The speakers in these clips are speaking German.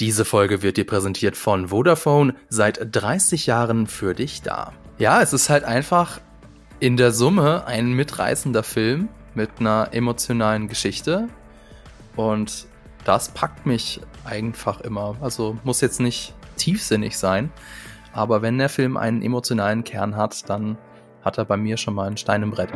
Diese Folge wird dir präsentiert von Vodafone, seit 30 Jahren für dich da. Ja, es ist halt einfach in der Summe ein mitreißender Film mit einer emotionalen Geschichte und das packt mich einfach immer. Also muss jetzt nicht tiefsinnig sein, aber wenn der Film einen emotionalen Kern hat, dann hat er bei mir schon mal einen Stein im Brett.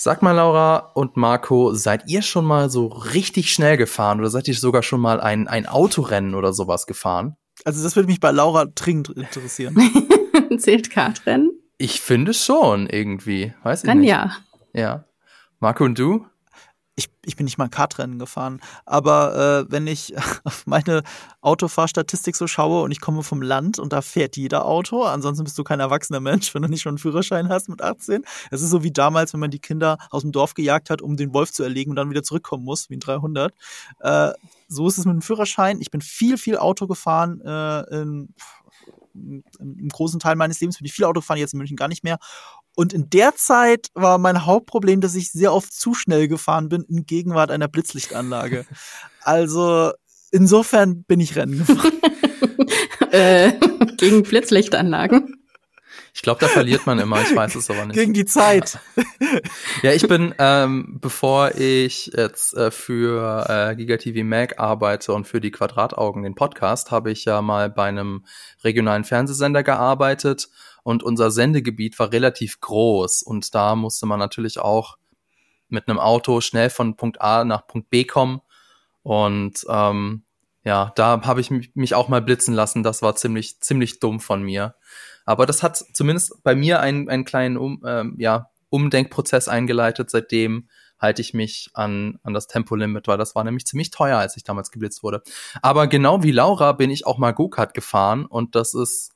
Sag mal, Laura und Marco, seid ihr schon mal so richtig schnell gefahren oder seid ihr sogar schon mal ein, ein Autorennen oder sowas gefahren? Also das würde mich bei Laura dringend interessieren. Zählt Kartrennen? Ich finde schon irgendwie. Weiß ich Dann nicht. ja. Ja. Marco und du? Ich, ich bin nicht mal Kartrennen gefahren, aber äh, wenn ich auf meine Autofahrstatistik so schaue und ich komme vom Land und da fährt jeder Auto, ansonsten bist du kein erwachsener Mensch, wenn du nicht schon einen Führerschein hast mit 18. Es ist so wie damals, wenn man die Kinder aus dem Dorf gejagt hat, um den Wolf zu erlegen und dann wieder zurückkommen muss, wie ein 300. Äh, so ist es mit dem Führerschein. Ich bin viel, viel Auto gefahren äh, in, im großen Teil meines Lebens bin ich viel Auto gefahren, jetzt in München gar nicht mehr. Und in der Zeit war mein Hauptproblem, dass ich sehr oft zu schnell gefahren bin in Gegenwart einer Blitzlichtanlage. Also insofern bin ich Rennen gefahren. äh, gegen Blitzlichtanlagen. Ich glaube, da verliert man immer, ich weiß es aber nicht. Gegen die Zeit. Ja, ich bin, ähm, bevor ich jetzt äh, für äh, GigaTV Mag arbeite und für die Quadrataugen, den Podcast, habe ich ja mal bei einem regionalen Fernsehsender gearbeitet und unser Sendegebiet war relativ groß und da musste man natürlich auch mit einem Auto schnell von Punkt A nach Punkt B kommen und ähm, ja, da habe ich mich, auch mal blitzen lassen. Das war ziemlich ziemlich dumm von mir. Aber das hat zumindest bei mir einen, einen kleinen um, ähm, ja, Umdenkprozess eingeleitet. Seitdem halte ich mich an, an das Tempolimit, weil das war nämlich ziemlich teuer, als ich damals geblitzt wurde. Aber genau wie Laura bin ich auch mal Go-Kart gefahren und das ist,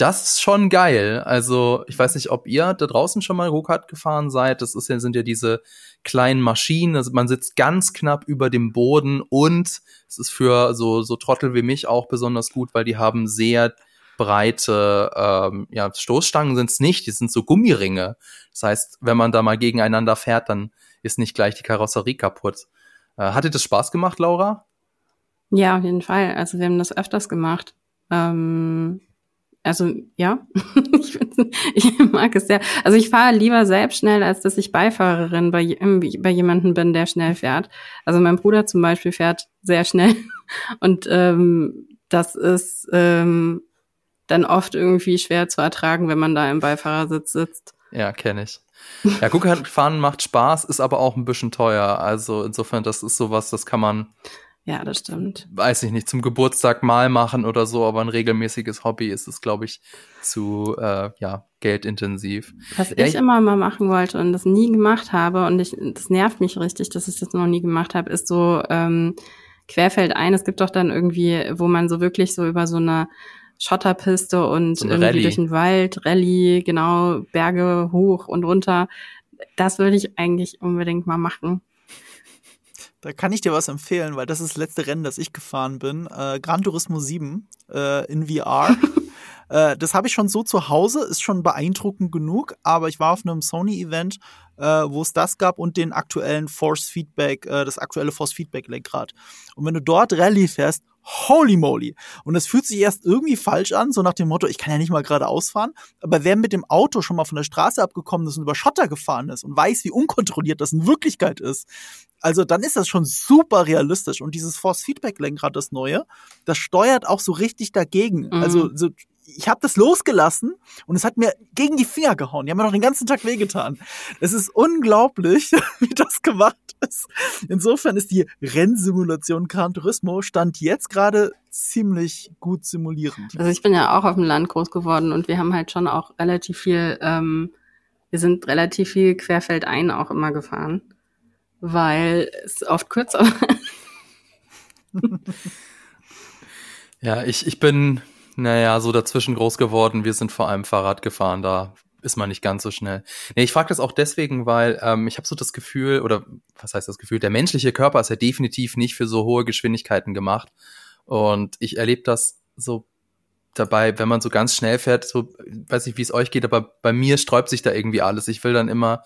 das ist schon geil. Also ich weiß nicht, ob ihr da draußen schon mal Go-Kart gefahren seid. Das ist ja, sind ja diese kleinen Maschinen. Also man sitzt ganz knapp über dem Boden und es ist für so, so Trottel wie mich auch besonders gut, weil die haben sehr breite ähm, ja, Stoßstangen sind es nicht, die sind so Gummiringe. Das heißt, wenn man da mal gegeneinander fährt, dann ist nicht gleich die Karosserie kaputt. Äh, hat dir das Spaß gemacht, Laura? Ja, auf jeden Fall. Also wir haben das öfters gemacht. Ähm, also ja, ich, ich mag es sehr. Also ich fahre lieber selbst schnell, als dass ich Beifahrerin bei, bei jemandem bin, der schnell fährt. Also mein Bruder zum Beispiel fährt sehr schnell und ähm, das ist ähm, dann oft irgendwie schwer zu ertragen, wenn man da im Beifahrersitz sitzt. Ja, kenne ich. Ja, Go-Kart fahren macht Spaß, ist aber auch ein bisschen teuer. Also insofern, das ist sowas, das kann man, Ja, das stimmt. weiß ich nicht, zum Geburtstag mal machen oder so, aber ein regelmäßiges Hobby ist es, glaube ich, zu äh, ja, geldintensiv. Was Ja, ich immer mal machen wollte und das nie gemacht habe und ich, das nervt mich richtig, dass ich das noch nie gemacht habe, ist so ähm, querfeldein. Es gibt doch dann irgendwie, wo man so wirklich so über so eine Schotterpiste und So eine irgendwie Rallye. durch den Wald, Rallye, genau, Berge hoch und runter. Das würde ich eigentlich unbedingt mal machen. Da kann ich dir was empfehlen, weil das ist das letzte Rennen, das ich gefahren bin. Äh, Gran Turismo 7 äh, in VR. äh, das habe ich schon so zu Hause, ist schon beeindruckend genug, aber ich war auf einem Sony-Event, äh, wo es das gab und den aktuellen Force Feedback, äh, das aktuelle Force Feedback Lenkrad. Und wenn du dort Rallye fährst, holy moly. Und es fühlt sich erst irgendwie falsch an, so nach dem Motto, ich kann ja nicht mal geradeaus fahren. Aber wer mit dem Auto schon mal von der Straße abgekommen ist und über Schotter gefahren ist und weiß, wie unkontrolliert das in Wirklichkeit ist, also dann ist das schon super realistisch. Und dieses Force Feedback Lenkrad, das neue, das steuert auch so richtig dagegen. Mhm. Also so, ich habe das losgelassen und es hat mir gegen die Finger gehauen. Die haben mir noch den ganzen Tag wehgetan. Es ist unglaublich, wie das gemacht ist. Insofern ist die Rennsimulation Gran Turismo Stand jetzt gerade ziemlich gut simulierend. Also ich bin ja auch auf dem Land groß geworden und wir haben halt schon auch relativ viel, ähm, wir sind relativ viel querfeldein auch immer gefahren, weil es oft kürzer war. Ja, ich, ich bin, naja, so dazwischen groß geworden. Wir sind vor allem Fahrrad gefahren, da ist man nicht ganz so schnell. Nee, ich frage das auch deswegen, weil ähm, ich habe so das Gefühl, oder was heißt das Gefühl, der menschliche Körper ist ja definitiv nicht für so hohe Geschwindigkeiten gemacht. Und ich erlebe das so dabei, wenn man so ganz schnell fährt, so weiß nicht, wie es euch geht, aber bei mir sträubt sich da irgendwie alles. Ich will dann immer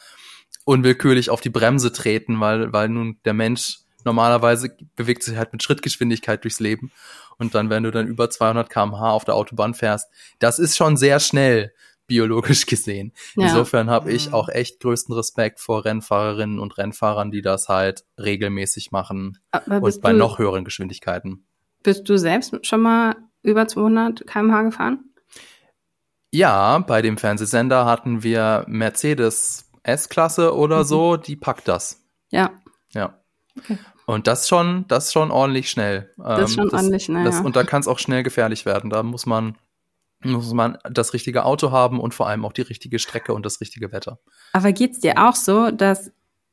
unwillkürlich auf die Bremse treten, weil, weil nun der Mensch normalerweise bewegt sich halt mit Schrittgeschwindigkeit durchs Leben. Und dann, wenn du dann über 200 kmh auf der Autobahn fährst, das ist schon sehr schnell biologisch gesehen. Ja. Insofern habe ich mhm. auch echt größten Respekt vor Rennfahrerinnen und Rennfahrern, die das halt regelmäßig machen und bei du, noch höheren Geschwindigkeiten. Bist du selbst schon mal über 200 kmh gefahren? Ja, bei dem Fernsehsender hatten wir Mercedes S-Klasse oder mhm. so, die packt das. Ja. Ja. Okay. Und das schon, das schon ordentlich schnell. Das ist schon das, ordentlich schnell. Das, ja. Und da kann es auch schnell gefährlich werden. Da muss man muss man das richtige Auto haben und vor allem auch die richtige Strecke und das richtige Wetter. Aber geht's dir auch so, dass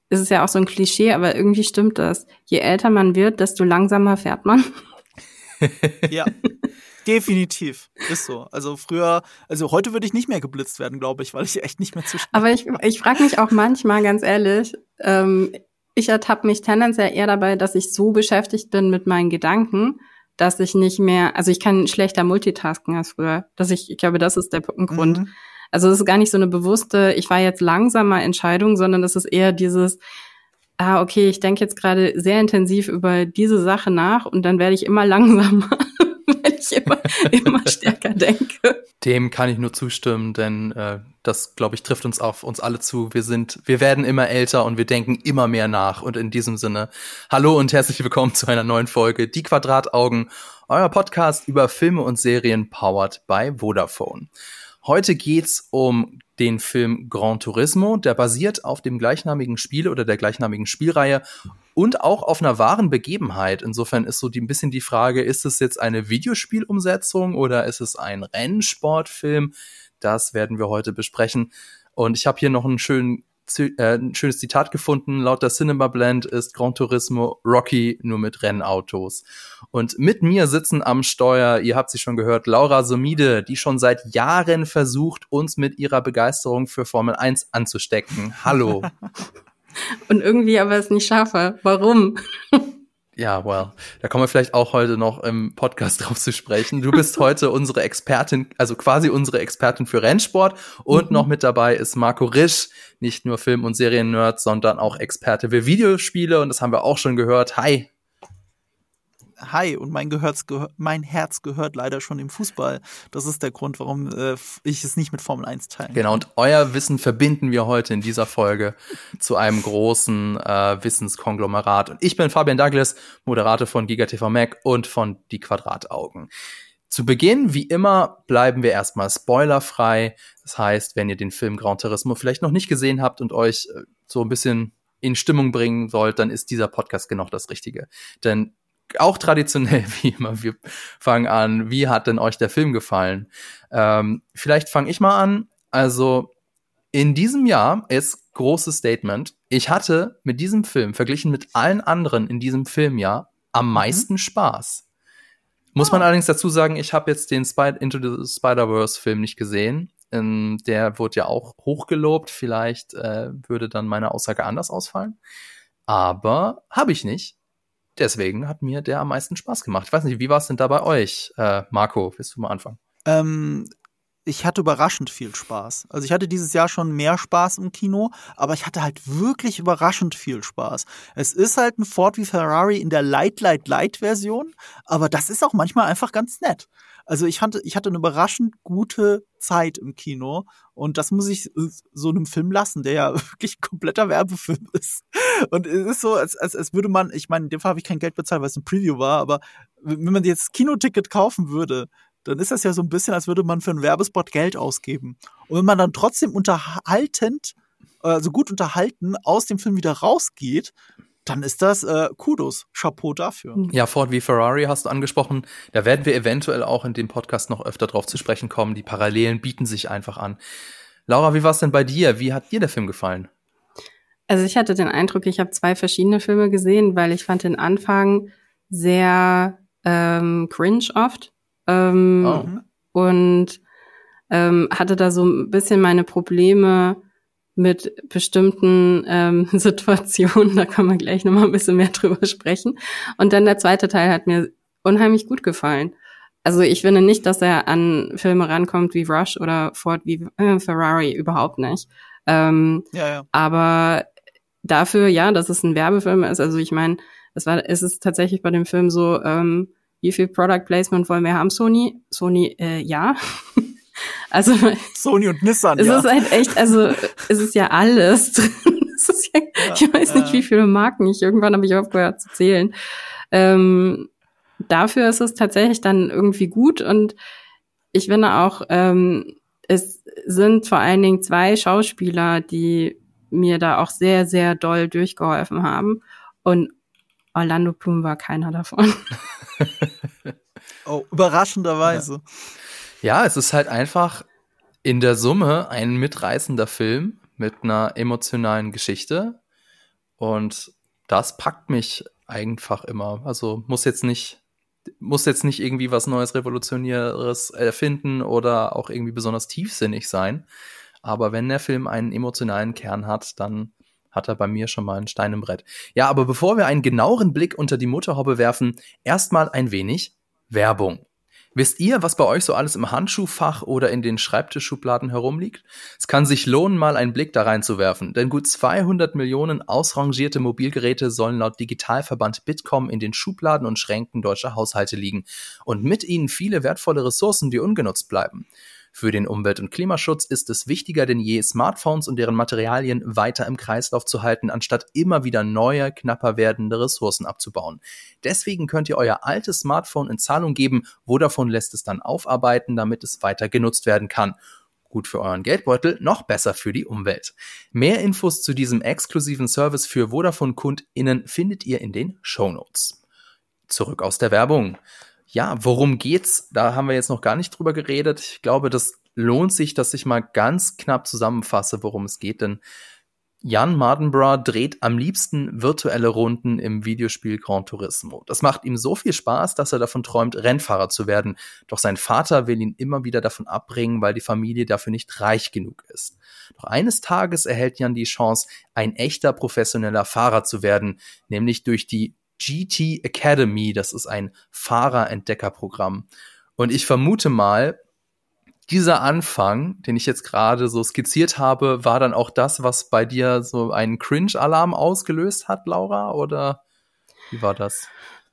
es ist ja auch so ein Klischee, aber irgendwie stimmt das. Je älter man wird, desto langsamer fährt man. ja. Definitiv. Ist so. Also früher, also heute würde ich nicht mehr geblitzt werden, glaube ich, weil ich echt nicht mehr zu schnell Aber ich, ich frage mich auch manchmal, ganz ehrlich, ähm, ich ertappe mich tendenziell eher dabei, dass ich so beschäftigt bin mit meinen Gedanken, dass ich nicht mehr, also ich kann schlechter multitasken als früher. Dass ich, ich glaube, das ist der Grund. Mhm. Also es ist gar nicht so eine bewusste, ich war jetzt langsamer Entscheidung, sondern es ist eher dieses, ah, okay, ich denke jetzt gerade sehr intensiv über diese Sache nach und dann werde ich immer langsamer immer, immer stärker denke. Dem kann ich nur zustimmen, denn äh, das, glaube ich, trifft uns auf uns alle zu. Wir sind, wir werden immer älter und wir denken immer mehr nach. Und in diesem Sinne, hallo und herzlich willkommen zu einer neuen Folge Die Quadrataugen, euer Podcast über Filme und Serien powered by Vodafone. Heute geht's um den Film Gran Turismo, der basiert auf dem gleichnamigen Spiel oder der gleichnamigen Spielreihe und auch auf einer wahren Begebenheit. Insofern ist so die, ein bisschen die Frage, ist es jetzt eine Videospielumsetzung oder ist es ein Rennsportfilm? Das werden wir heute besprechen. Und ich habe hier noch einen schönen äh, ein schönes Zitat gefunden. Laut der Cinema Blend ist Gran Turismo Rocky nur mit Rennautos. Und mit mir sitzen am Steuer, ihr habt sie schon gehört, Laura Somide, die schon seit Jahren versucht, uns mit ihrer Begeisterung für Formel 1 anzustecken. Hallo. Und irgendwie aber es nicht schaffe. Warum? Ja, well, da kommen wir vielleicht auch heute noch im Podcast drauf zu sprechen. Du bist heute unsere Expertin, also quasi unsere Expertin für Rennsport und mhm. noch mit dabei ist Marco Risch, nicht nur Film- und Serien-Nerd, sondern auch Experte für Videospiele und das haben wir auch schon gehört. Hi. Hi, und mein, Gehörz, mein Herz gehört leider schon dem Fußball. Das ist der Grund, warum äh, ich es nicht mit Formel 1 teile. Genau, und euer Wissen verbinden wir heute in dieser Folge zu einem großen äh, Wissenskonglomerat. Und ich bin Fabian Douglas, Moderator von GigaTV Mac und von Die Quadrataugen. Zu Beginn, wie immer, bleiben wir erstmal spoilerfrei. Das heißt, wenn ihr den Film Gran Turismo vielleicht noch nicht gesehen habt und euch äh, so ein bisschen in Stimmung bringen wollt, dann ist dieser Podcast genau das Richtige. Denn auch traditionell wie immer, wir fangen an, wie hat denn euch der Film gefallen? Ähm, vielleicht fange ich mal an. Also in diesem Jahr ist großes Statement. Ich hatte mit diesem Film verglichen mit allen anderen in diesem Filmjahr am mhm. meisten Spaß. Muss oh. man allerdings dazu sagen, ich habe jetzt den Spy Into the Spider-Verse Film nicht gesehen. Ähm, der wurde ja auch hochgelobt. Vielleicht äh, würde dann meine Aussage anders ausfallen. Aber habe ich nicht deswegen hat mir der am meisten Spaß gemacht. Ich weiß nicht, wie war es denn da bei euch, äh, Marco? Willst du mal anfangen? Ähm, ich hatte überraschend viel Spaß. Also ich hatte dieses Jahr schon mehr Spaß im Kino, aber ich hatte halt wirklich überraschend viel Spaß. Es ist halt ein Ford wie Ferrari in der Light Light Light Version, aber das ist auch manchmal einfach ganz nett. Also ich hatte, ich hatte eine überraschend gute Zeit im Kino und das muss ich so einem Film lassen, der ja wirklich kompletter Werbefilm ist. Und es ist so, als, als, als würde man, ich meine, in dem Fall habe ich kein Geld bezahlt, weil es ein Preview war, aber wenn man jetzt Kinoticket kaufen würde, dann ist das ja so ein bisschen, als würde man für einen Werbespot Geld ausgeben. Und wenn man dann trotzdem unterhaltend, also gut unterhalten aus dem Film wieder rausgeht, dann ist das äh, Kudos, Chapeau dafür. Ja, Ford wie Ferrari hast du angesprochen. Da werden wir eventuell auch in dem Podcast noch öfter drauf zu sprechen kommen. Die Parallelen bieten sich einfach an. Laura, wie war es denn bei dir? Wie hat dir der Film gefallen? Also ich hatte den Eindruck, ich habe zwei verschiedene Filme gesehen, weil ich fand den Anfang sehr ähm, cringe oft. Ähm, oh. Und ähm, hatte da so ein bisschen meine Probleme mit bestimmten ähm, Situationen. Da kann man gleich nochmal ein bisschen mehr drüber sprechen. Und dann der zweite Teil hat mir unheimlich gut gefallen. Also ich finde nicht, dass er an Filme rankommt wie Rush oder Ford wie äh, Ferrari, überhaupt nicht. Ähm, ja, ja. Aber dafür, ja, dass es ein Werbefilm ist, also ich meine, es war, es ist tatsächlich bei dem Film so, ähm, wie viel Product Placement wollen wir haben, Sony? Sony, äh, ja. also Sony und Nissan. Es ja. ist halt echt, also es ist ja alles drin. ja, ja, ich weiß nicht, wie viele Marken ich irgendwann habe ich aufgehört zu zählen. Ähm, dafür ist es tatsächlich dann irgendwie gut und ich finde auch, ähm, es sind vor allen Dingen zwei Schauspieler, die mir da auch sehr, sehr doll durchgeholfen haben. Und Orlando Bloom war keiner davon. oh, überraschenderweise. Ja. Ja, es ist halt einfach in der Summe ein mitreißender Film mit einer emotionalen Geschichte. Und das packt mich einfach immer. Also muss jetzt nicht muss jetzt nicht irgendwie was Neues, Revolutionäres erfinden oder auch irgendwie besonders tiefsinnig sein. Aber wenn der Film einen emotionalen Kern hat, dann hat er bei mir schon mal ein Stein im Brett. Ja, aber bevor wir einen genaueren Blick unter die Motorhaube werfen, erstmal ein wenig Werbung. Wisst ihr, was bei euch so alles im Handschuhfach oder in den Schreibtischschubladen herumliegt? Es kann sich lohnen, mal einen Blick da reinzuwerfen, denn gut 200 Millionen ausrangierte Mobilgeräte sollen laut Digitalverband Bitkom in den Schubladen und Schränken deutscher Haushalte liegen und mit ihnen viele wertvolle Ressourcen, die ungenutzt bleiben. Für den Umwelt- und Klimaschutz ist es wichtiger denn je, Smartphones und deren Materialien weiter im Kreislauf zu halten, anstatt immer wieder neue, knapper werdende Ressourcen abzubauen. Deswegen könnt ihr euer altes Smartphone in Zahlung geben, Vodafone lässt es dann aufarbeiten, damit es weiter genutzt werden kann gut für euren Geldbeutel, noch besser für die Umwelt. Mehr Infos zu diesem exklusiven Service für Vodafone-KundInnen findet ihr in den Show Notes. Zurück aus der Werbung ja, worum geht's? Da haben wir jetzt noch gar nicht drüber geredet. Ich glaube, das lohnt sich, dass ich mal ganz knapp zusammenfasse, worum es geht, denn Jan Mardenborough dreht am liebsten virtuelle Runden im Videospiel Gran Turismo. Das macht ihm so viel Spaß, dass er davon träumt, Rennfahrer zu werden. Doch sein Vater will ihn immer wieder davon abbringen, weil die Familie dafür nicht reich genug ist. Doch eines Tages erhält Jan die Chance, ein echter professioneller Fahrer zu werden, nämlich durch die GT Academy. Das ist ein Fahrerentdeckerprogramm. Und ich vermute mal, dieser Anfang, den ich jetzt gerade so skizziert habe, war dann auch das, was bei dir so einen Cringe-Alarm ausgelöst hat, Laura? Oder wie war das?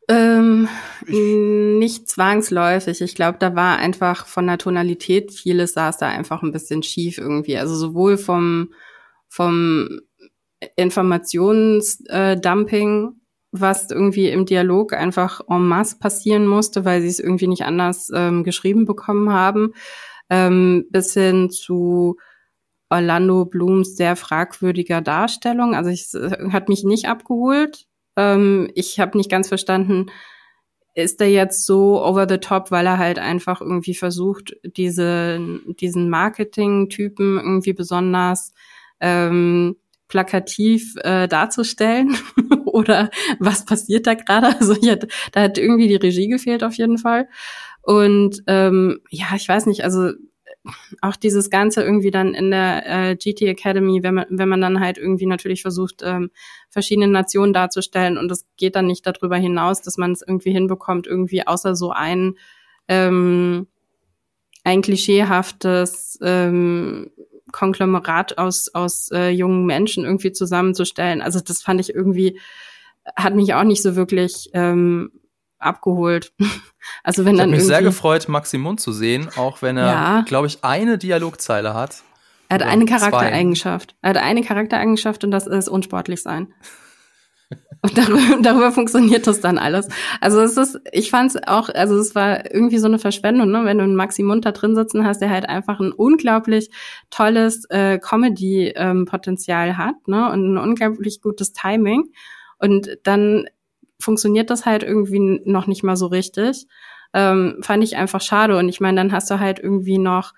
Ähm, nicht zwangsläufig. Ich glaube, da war einfach von der Tonalität vieles saß da einfach ein bisschen schief irgendwie. Also sowohl vom, vom Informationsdumping was irgendwie im Dialog einfach en masse passieren musste, weil sie es irgendwie nicht anders ähm, geschrieben bekommen haben, ähm, bis hin zu Orlando Blooms sehr fragwürdiger Darstellung. Also es hat mich nicht abgeholt. Ähm, ich habe nicht ganz verstanden, ist er jetzt so over the top, weil er halt einfach irgendwie versucht, diese, diesen Marketing-Typen irgendwie besonders ähm, plakativ äh, darzustellen oder was passiert da gerade? Also ja, da hat irgendwie die Regie gefehlt auf jeden Fall. Und ähm, ja, ich weiß nicht, also auch dieses Ganze irgendwie dann in der äh, GT Academy, wenn man, wenn man dann halt irgendwie natürlich versucht, ähm, verschiedene Nationen darzustellen und es geht dann nicht darüber hinaus, dass man es irgendwie hinbekommt, irgendwie außer so ein ähm, ein klischeehaftes ähm, Konglomerat aus, aus äh, jungen Menschen irgendwie zusammenzustellen. Also das fand ich irgendwie, hat mich auch nicht so wirklich ähm, abgeholt. also wenn ich dann. Ich mich sehr gefreut, Maximum zu sehen, auch wenn er, ja. glaube ich, eine Dialogzeile hat. Er hat eine Charaktereigenschaft. Er hat eine Charaktereigenschaft und das ist unsportlich sein. Und darüber, darüber funktioniert das dann alles. Also es ist, ich fand es auch, also es war irgendwie so eine Verschwendung, ne? wenn du einen Maxi Munter drin sitzen hast, der halt einfach ein unglaublich tolles äh, Comedy-Potenzial ähm, hat ne? und ein unglaublich gutes Timing. Und dann funktioniert das halt irgendwie noch nicht mal so richtig. Ähm, fand ich einfach schade. Und ich meine, dann hast du halt irgendwie noch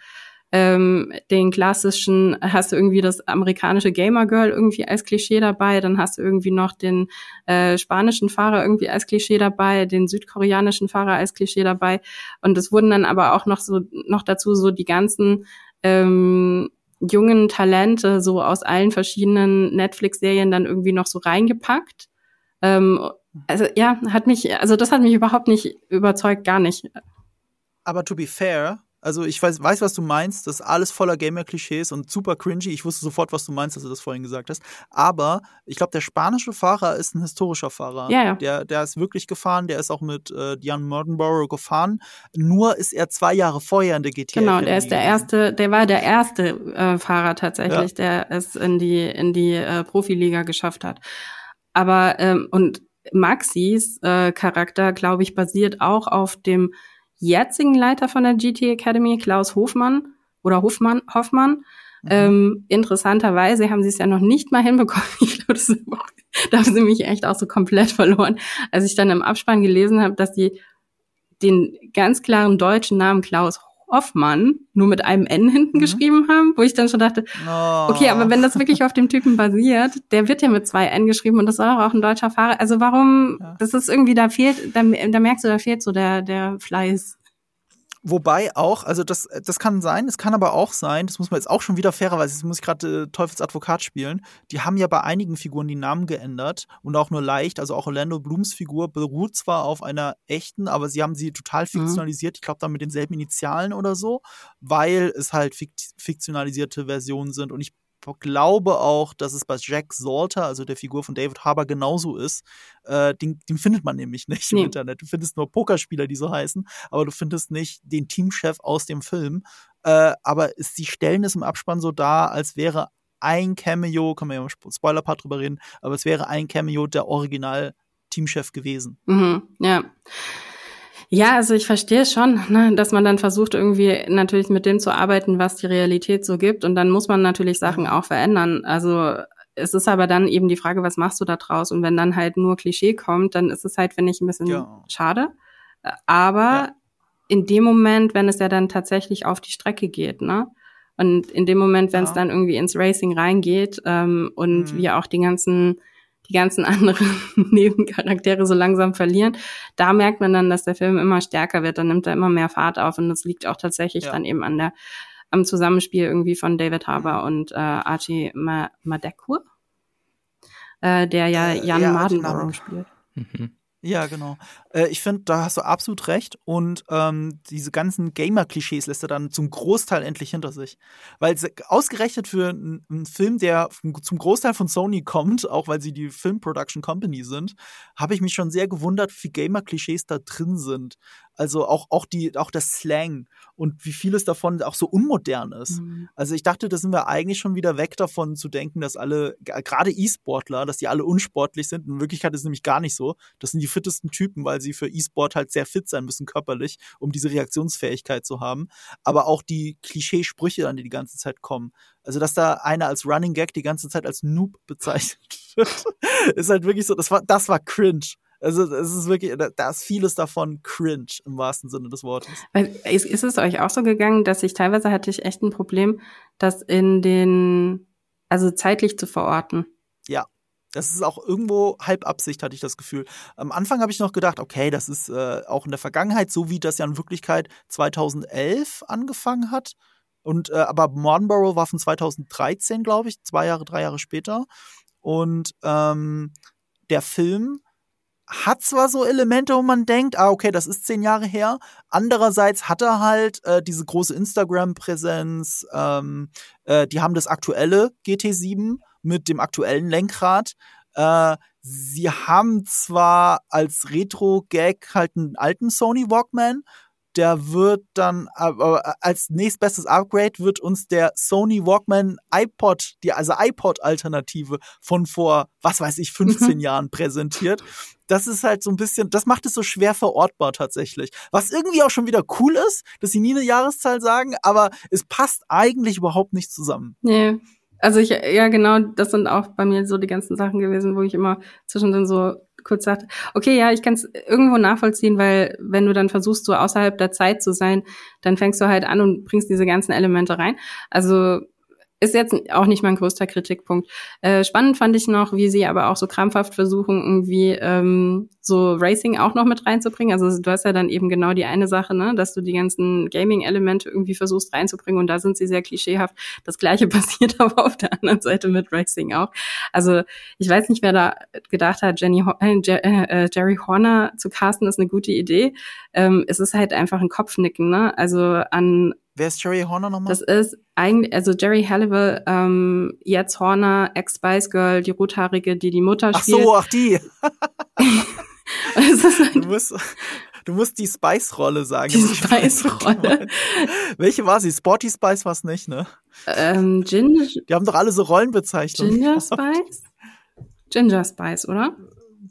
ähm, den klassischen, hast du irgendwie das amerikanische Gamer Girl irgendwie als Klischee dabei, dann hast du irgendwie noch den äh, spanischen Fahrer irgendwie als Klischee dabei, den südkoreanischen Fahrer als Klischee dabei und es wurden dann aber auch noch so noch dazu so die ganzen ähm, jungen Talente so aus allen verschiedenen Netflix-Serien dann irgendwie noch so reingepackt. Ähm, also ja, hat mich, also das hat mich überhaupt nicht überzeugt, gar nicht. Aber to be fair, Also ich weiß, weiß, was du meinst. Das ist alles voller Gamer-Klischees und super cringy. Ich wusste sofort, was du meinst, dass du das vorhin gesagt hast. Aber ich glaube, der spanische Fahrer ist ein historischer Fahrer. Ja, ja. Der, der ist wirklich gefahren. Der ist auch mit äh, Diane Murdenborough gefahren. Nur ist er zwei Jahre vorher in der GT. Genau, der ist der erste, der war der erste äh, Fahrer tatsächlich, Ja. der es in die in die äh, Profiliga geschafft hat. Aber ähm, und Maxis äh, Charakter, glaube ich, basiert auch auf dem jetzigen Leiter von der GT Academy, Klaus Hofmann oder Hofmann, Hoffmann. Mhm. Ähm, interessanterweise haben sie es ja noch nicht mal hinbekommen. Ich glaube, das da haben sie mich echt auch so komplett verloren, als ich dann im Abspann gelesen habe, dass die den ganz klaren deutschen Namen Klaus Hoffmann nur mit einem N hinten Mhm. geschrieben haben, wo ich dann schon dachte, Oh. okay, aber wenn das wirklich auf dem Typen basiert, der wird ja mit zwei N geschrieben und das doch auch ein deutscher Fahrer. Also warum, Ja. das ist irgendwie, da fehlt, da, da merkst du, da fehlt so der, der Fleiß. Wobei auch, also das, das kann sein, es kann aber auch sein, das muss man jetzt auch schon wieder fairerweise, jetzt muss ich gerade äh, Teufelsadvokat spielen, die haben ja bei einigen Figuren die Namen geändert und auch nur leicht, also auch Orlando Blooms Figur beruht zwar auf einer echten, aber sie haben sie total fiktionalisiert, ich glaube dann mit denselben Initialen oder so, weil es halt fikt fiktionalisierte Versionen sind und ich glaube auch, dass es bei Jack Salter, also der Figur von David Harbour, genauso ist. Äh, den, den findet man nämlich nicht im Nee. Internet. Du findest nur Pokerspieler, die so heißen, aber du findest nicht den Teamchef aus dem Film. Äh, aber es, sie stellen es im Abspann so dar, als wäre ein Cameo, kann man ja im Spo- Spoiler-Part drüber reden, aber es wäre ein Cameo der Original-Teamchef gewesen. Mhm, ja. Ja, also ich verstehe schon, ne, dass man dann versucht, irgendwie natürlich mit dem zu arbeiten, was die Realität so gibt. Und dann muss man natürlich Sachen auch verändern. Also es ist aber dann eben die Frage, was machst du da draus? Und wenn dann halt nur Klischee kommt, dann ist es halt, finde ich, ein bisschen Ja. schade. Aber Ja. in dem Moment, wenn es ja dann tatsächlich auf die Strecke geht, ne? Und in dem Moment, wenn es Ja. dann irgendwie ins Racing reingeht ähm, und Mhm. wir auch die ganzen die ganzen anderen Nebencharaktere so langsam verlieren, da merkt man dann, dass der Film immer stärker wird, dann nimmt er immer mehr Fahrt auf und das liegt auch tatsächlich Ja. dann eben an der am Zusammenspiel irgendwie von David Harbour und äh, Archie Ma Madekwe, äh, der ja Äh, Jan ja, den Mardenborough Namen- spielt. Mhm. Ja, genau. Äh, ich finde, da hast du absolut recht. Und ähm, diese ganzen Gamer-Klischees lässt er dann zum Großteil endlich hinter sich. Weil ausgerechnet für einen Film, der zum Großteil von Sony kommt, auch weil sie die Film-Production Company sind, habe ich mich schon sehr gewundert, wie Gamer-Klischees da drin sind. Also auch, auch, die, auch der Slang und wie vieles davon auch so unmodern ist. Mhm. Also ich dachte, da sind wir eigentlich schon wieder weg davon zu denken, dass alle, gerade E-Sportler, dass die alle unsportlich sind. In Wirklichkeit ist es nämlich gar nicht so. Das sind die fittesten Typen, weil sie für E-Sport halt sehr fit sein müssen körperlich, um diese Reaktionsfähigkeit zu haben. Aber auch die Klischeesprüche dann, die die ganze Zeit kommen. Also dass da einer als Running Gag die ganze Zeit als Noob bezeichnet wird, ist halt wirklich so, das war, das war cringe. Also es ist wirklich, da, ist vieles davon cringe im wahrsten Sinne des Wortes. Ist, ist es euch auch so gegangen, dass ich teilweise hatte ich echt ein Problem, das in den, also zeitlich zu verorten? Das ist auch irgendwo halb Absicht, hatte ich das Gefühl. Am Anfang habe ich noch gedacht, okay, das ist äh, auch in der Vergangenheit, so wie das ja in Wirklichkeit 2011 angefangen hat. Und äh, aber Mardenborough war von 2013, glaube ich, zwei Jahre, drei Jahre später. Und ähm, der Film hat zwar so Elemente, wo man denkt, ah, okay, das ist zehn Jahre her. Andererseits hat er halt äh, diese große Instagram-Präsenz. Ähm, äh, die haben das aktuelle GT7 mit dem aktuellen Lenkrad. Äh, sie haben zwar als Retro-Gag halt einen alten Sony Walkman, der wird dann, aber als nächstbestes Upgrade wird uns der Sony Walkman iPod, die, also iPod-Alternative von vor, was weiß ich, 15 Jahren präsentiert. Das ist halt so ein bisschen, das macht es so schwer verortbar tatsächlich. Was irgendwie auch schon wieder cool ist, dass sie nie eine Jahreszahl sagen, aber es passt eigentlich überhaupt nicht zusammen. Nee. Also ich, ja genau, das sind auch bei mir so die ganzen Sachen gewesen, wo ich immer zwischendrin so kurz sagte, okay, ja, ich kann es irgendwo nachvollziehen, weil wenn du dann versuchst, so außerhalb der Zeit zu sein, dann fängst du halt an und bringst diese ganzen Elemente rein. Also ist jetzt auch nicht mein größter Kritikpunkt. Äh, spannend fand ich noch, wie sie aber auch so krampfhaft versuchen, irgendwie ähm, so Racing auch noch mit reinzubringen. Also du hast ja dann eben genau die eine Sache, ne, dass du die ganzen Gaming-Elemente irgendwie versuchst reinzubringen und da sind sie sehr klischeehaft. Das gleiche passiert aber auf der anderen Seite mit Racing auch. Also ich weiß nicht, wer da gedacht hat, Jenny äh, äh, Jerry Horner zu casten ist eine gute Idee. Ähm, es ist halt einfach ein Kopfnicken, ne? Also an Wer ist Jerry Horner nochmal? Das ist eigentlich, also Jerry Halliwell, ähm, jetzt Horner, Ex-Spice Girl, die Rothaarige, die die Mutter spielt. Ach so, ach die. du, musst, du musst die Spice-Rolle sagen. Die Spice-Rolle. Welche war sie? Sporty Spice war es nicht, ne? Ähm, Ginger. Die haben doch alle so Rollenbezeichnungen. Ginger Spice? Ginger Spice, oder?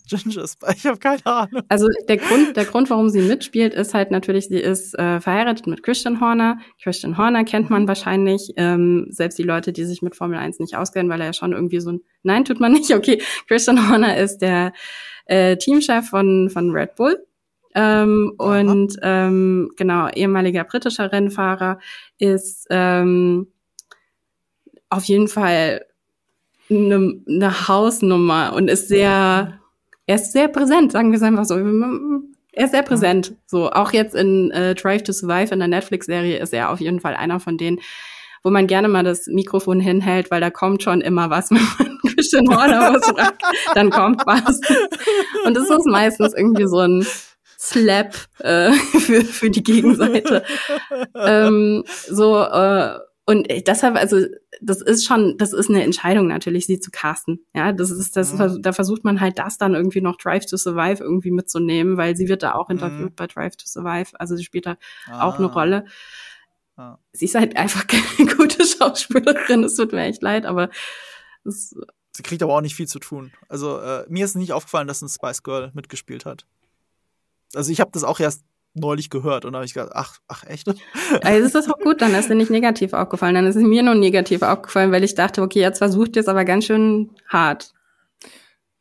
Ginger Spice, ich habe keine Ahnung. Also der Grund, der Grund, warum sie mitspielt, ist halt natürlich, sie ist äh, verheiratet mit Christian Horner. Christian Horner kennt man wahrscheinlich, ähm, selbst die Leute, die sich mit Formel 1 nicht auskennen, weil er ja schon irgendwie so ein, nein, tut man nicht, okay, Christian Horner ist der äh, Teamchef von, von Red Bull. Ähm, und ähm, genau, ehemaliger britischer Rennfahrer ist ähm, auf jeden Fall eine, eine Hausnummer und ist sehr er ist sehr präsent, sagen wir es einfach so. Er ist sehr präsent. So, auch jetzt in äh, Drive to Survive in der Netflix-Serie ist er auf jeden Fall einer von denen, wo man gerne mal das Mikrofon hinhält, weil da kommt schon immer was, wenn man Christian Horner was fragt, dann kommt was. Und es ist meistens irgendwie so ein Slap äh, für, für die Gegenseite. ähm, so, äh, und deshalb, also das ist schon, das ist eine Entscheidung natürlich, sie zu casten. Ja, das ist, das, mhm. da versucht man halt das dann irgendwie noch Drive to Survive irgendwie mitzunehmen, weil sie wird da auch interviewt mhm. bei Drive to Survive. Also sie spielt da ah. auch eine Rolle. Ah. Sie ist halt einfach keine gute Schauspielerin. Es tut mir echt leid, aber es, sie kriegt aber auch nicht viel zu tun. Also äh, mir ist nicht aufgefallen, dass ein Spice Girl mitgespielt hat. Also ich habe das auch erst neulich gehört und da habe ich gedacht, ach, ach echt? Also ist das auch gut, dann ist dir nicht negativ aufgefallen. Dann ist es mir nur negativ aufgefallen, weil ich dachte, okay, jetzt versucht ihr es aber ganz schön hart.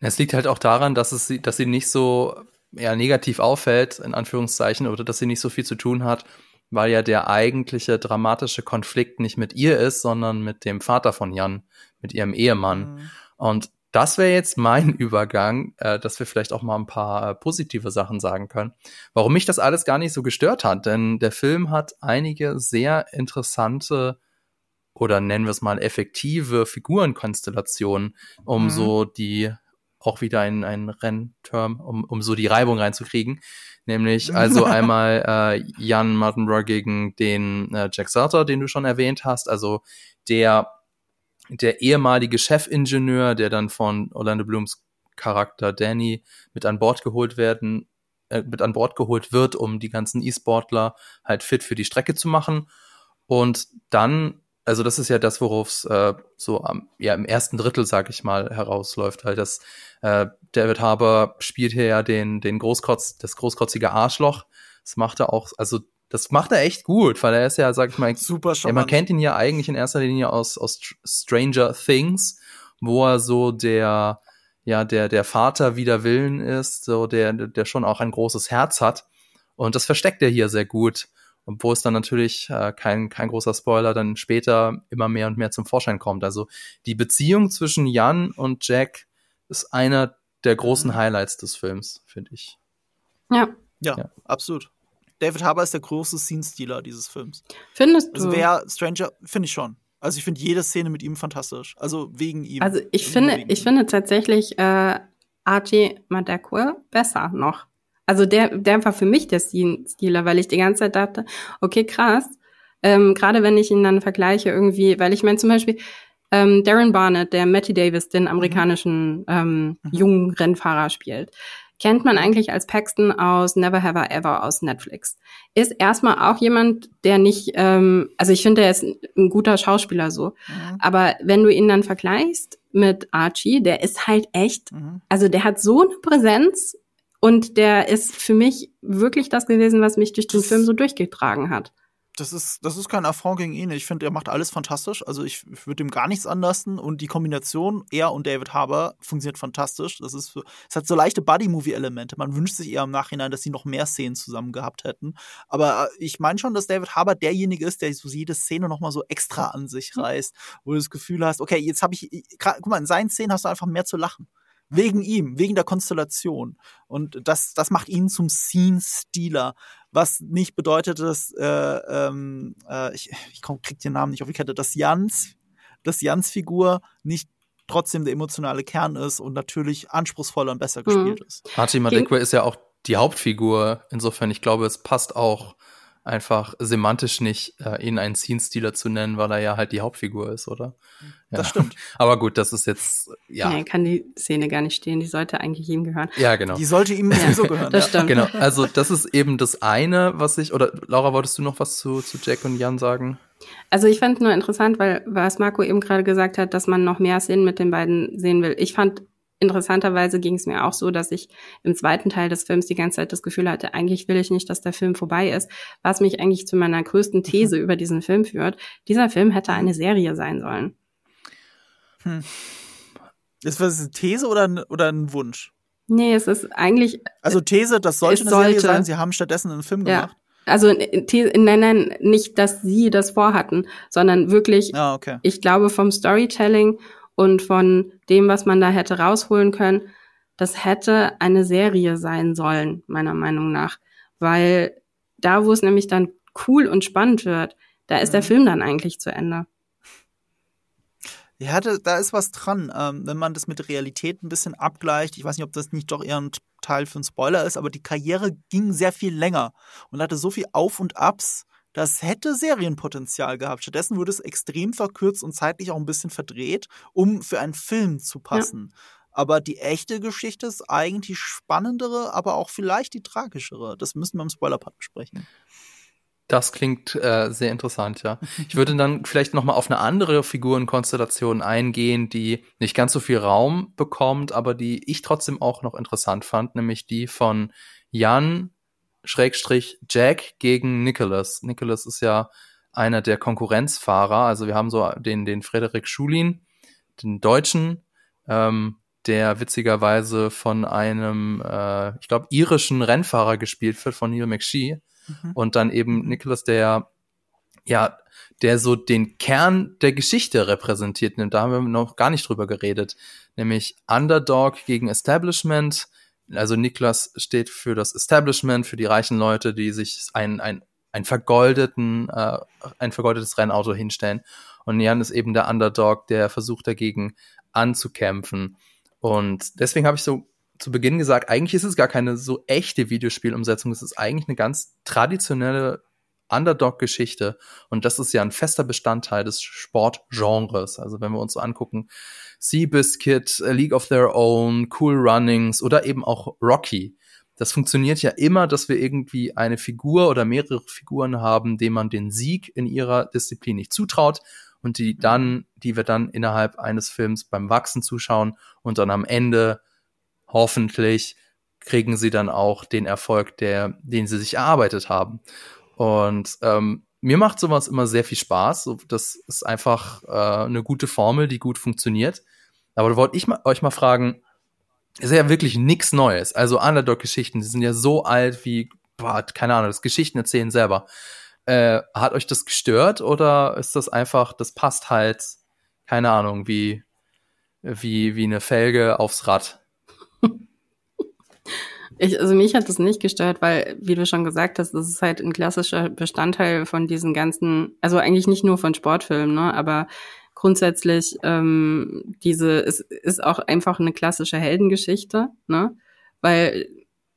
Es liegt halt auch daran, dass es dass sie nicht so ja, negativ auffällt, in Anführungszeichen, oder dass sie nicht so viel zu tun hat, weil ja der eigentliche dramatische Konflikt nicht mit ihr ist, sondern mit dem Vater von Jan, mit ihrem Ehemann. Mhm. Und das wäre jetzt mein Übergang, äh, dass wir vielleicht auch mal ein paar äh, positive Sachen sagen können. Warum mich das alles gar nicht so gestört hat, denn der Film hat einige sehr interessante oder nennen wir es mal effektive Figurenkonstellationen, um mhm. so die auch wieder ein, ein Rennterm, um, um so die Reibung reinzukriegen. Nämlich also einmal äh, Jan Martinborough gegen den äh, Jack Sutter, den du schon erwähnt hast, also der der ehemalige Chefingenieur, der dann von Orlando Blooms Charakter Danny mit an Bord geholt werden, äh, mit an Bord geholt wird, um die ganzen E-Sportler halt fit für die Strecke zu machen. Und dann, also das ist ja das, worauf es äh, so am, ja, im ersten Drittel, sag ich mal, herausläuft, weil das äh, David Harbour spielt hier ja den, den Großkotz, das großkotzige Arschloch. Das macht er auch, also das macht er echt gut, weil er ist ja, sag ich mal, super ja, man kennt ihn ja eigentlich in erster Linie aus, aus Stranger Things, wo er so der, ja, der, der Vater wider Willen ist, so der, der schon auch ein großes Herz hat. Und das versteckt er hier sehr gut. Und wo es dann natürlich äh, kein, kein großer Spoiler dann später immer mehr und mehr zum Vorschein kommt. Also die Beziehung zwischen Jan und Jack ist einer der großen Highlights des Films, finde ich. Ja. ja. Ja, absolut. David Harbour ist der große Scene-Stealer dieses Films. Findest also du? Also wer Stranger, finde ich schon. Also ich finde jede Szene mit ihm fantastisch. Also wegen ihm. Also ich finde, ich finde tatsächlich äh, Archie Madekwe besser noch. Also der, der war für mich der Scene-Stealer, weil ich die ganze Zeit dachte, okay, krass. Ähm, Gerade wenn ich ihn dann vergleiche irgendwie, weil ich meine zum Beispiel ähm, Darren Barnett, der Matty Davis, den mhm. amerikanischen ähm, mhm. jungen Rennfahrer spielt kennt man eigentlich als Paxton aus Never Have I Ever aus Netflix. Ist erstmal auch jemand, der nicht, ähm, also ich finde, er ist ein guter Schauspieler so. Mhm. Aber wenn du ihn dann vergleichst mit Archie, der ist halt echt, mhm. also der hat so eine Präsenz und der ist für mich wirklich das gewesen, was mich durch den Film so durchgetragen hat. Das ist, das ist kein Affront gegen ihn. Ich finde, er macht alles fantastisch. Also ich, ich würde ihm gar nichts anlassen. Und die Kombination, er und David Harbour, funktioniert fantastisch. Das ist, es hat so leichte Buddy-Movie-Elemente. Man wünscht sich eher im Nachhinein, dass sie noch mehr Szenen zusammen gehabt hätten. Aber äh, ich meine schon, dass David Harbour derjenige ist, der so jede Szene noch mal so extra an sich reißt, wo du das Gefühl hast, okay, jetzt habe ich, guck mal, in seinen Szenen hast du einfach mehr zu lachen wegen ihm, wegen der Konstellation. Und das, das macht ihn zum Scene-Stealer, was nicht bedeutet, dass äh, ähm, äh, ich, ich krieg den Namen nicht auf die Kette, dass Jans, dass Jans Figur nicht trotzdem der emotionale Kern ist und natürlich anspruchsvoller und besser mhm. gespielt ist. Martin Madekwe ist ja auch die Hauptfigur. Insofern, ich glaube, es passt auch einfach semantisch nicht, äh, ihn einen Scene-Stealer zu nennen, weil er ja halt die Hauptfigur ist, oder? Das ja. stimmt. Aber gut, das ist jetzt, ja. Nee, kann die Szene gar nicht stehen, die sollte eigentlich ihm gehören. Ja, genau. Die sollte ihm sowieso gehören. Das ja. stimmt. Genau, also das ist eben das eine, was ich, oder Laura, wolltest du noch was zu, zu Jack und Jan sagen? Also ich fand nur interessant, weil was Marco eben gerade gesagt hat, dass man noch mehr Szenen mit den beiden sehen will. Ich fand interessanterweise ging es mir auch so, dass ich im zweiten Teil des Films die ganze Zeit das Gefühl hatte, eigentlich will ich nicht, dass der Film vorbei ist, was mich eigentlich zu meiner größten These mhm. über diesen Film führt. Dieser Film hätte eine Serie sein sollen. Hm. Ist das eine These oder, oder ein Wunsch? Nee, es ist eigentlich. Also These, das sollte eine sollte. Serie sein, sie haben stattdessen einen Film ja. gemacht. Also nein, nein, nicht, dass sie das vorhatten, sondern wirklich, ah, okay. ich glaube vom Storytelling und von dem, was man da hätte rausholen können, das hätte eine Serie sein sollen, meiner Meinung nach. Weil da, wo es nämlich dann cool und spannend wird, da ist mhm. der Film dann eigentlich zu Ende. Ja, da ist was dran. Ähm, wenn man das mit Realität ein bisschen abgleicht, ich weiß nicht, ob das nicht doch eher ein Teil für einen Spoiler ist, aber die Karriere ging sehr viel länger und hatte so viel Auf und Abs, das hätte Serienpotenzial gehabt. Stattdessen wurde es extrem verkürzt und zeitlich auch ein bisschen verdreht, um für einen Film zu passen. Ja. Aber die echte Geschichte ist eigentlich die spannendere, aber auch vielleicht die tragischere. Das müssen wir im Spoiler-Part besprechen. Das klingt äh, sehr interessant, ja. Ich würde dann vielleicht noch mal auf eine andere Figurenkonstellation eingehen, die nicht ganz so viel Raum bekommt, aber die ich trotzdem auch noch interessant fand, nämlich die von Jan Schrägstrich Jack gegen Nicholas. Nicholas ist ja einer der Konkurrenzfahrer. Also wir haben so den, den Frederik Schulin, den Deutschen, ähm, der witzigerweise von einem, äh, ich glaube, irischen Rennfahrer gespielt wird, von Neil McShee. Mhm. Und dann eben. Nicholas, der ja, der so den Kern der Geschichte repräsentiert. Und da haben wir noch gar nicht drüber geredet. Nämlich Underdog gegen Establishment, also Niklas steht für das Establishment, für die reichen Leute, die sich ein, ein, ein vergoldeten, äh, ein vergoldetes Rennauto hinstellen. Und Jan ist eben der Underdog, der versucht dagegen anzukämpfen. Und deswegen habe ich so zu Beginn gesagt, eigentlich ist es gar keine so echte Videospielumsetzung, es ist eigentlich eine ganz traditionelle Underdog-Geschichte. Und das ist ja ein fester Bestandteil des Sportgenres. Also wenn wir uns so angucken, Seabiscuit, League of Their Own, Cool Runnings oder eben auch Rocky. Das funktioniert ja immer, dass wir irgendwie eine Figur oder mehrere Figuren haben, denen man den Sieg in ihrer Disziplin nicht zutraut und die dann, die wir dann innerhalb eines Films beim Wachsen zuschauen und dann am Ende hoffentlich kriegen sie dann auch den Erfolg, der, den sie sich erarbeitet haben. Und ähm, mir macht sowas immer sehr viel Spaß. Das ist einfach äh, eine gute Formel, die gut funktioniert. Aber da wollte ich mal, euch mal fragen, ist ja wirklich nichts Neues. Also Underdog-Geschichten, die sind ja so alt wie, boah, keine Ahnung, das Geschichten erzählen selber. Äh, hat euch das gestört oder ist das einfach, das passt halt, keine Ahnung, wie, wie, wie eine Felge aufs Rad? Ich, also mich hat das nicht gestört, weil, wie du schon gesagt hast, das ist halt ein klassischer Bestandteil von diesen ganzen, also eigentlich nicht nur von Sportfilmen, ne, aber grundsätzlich ähm, diese, es ist auch einfach eine klassische Heldengeschichte, ne, weil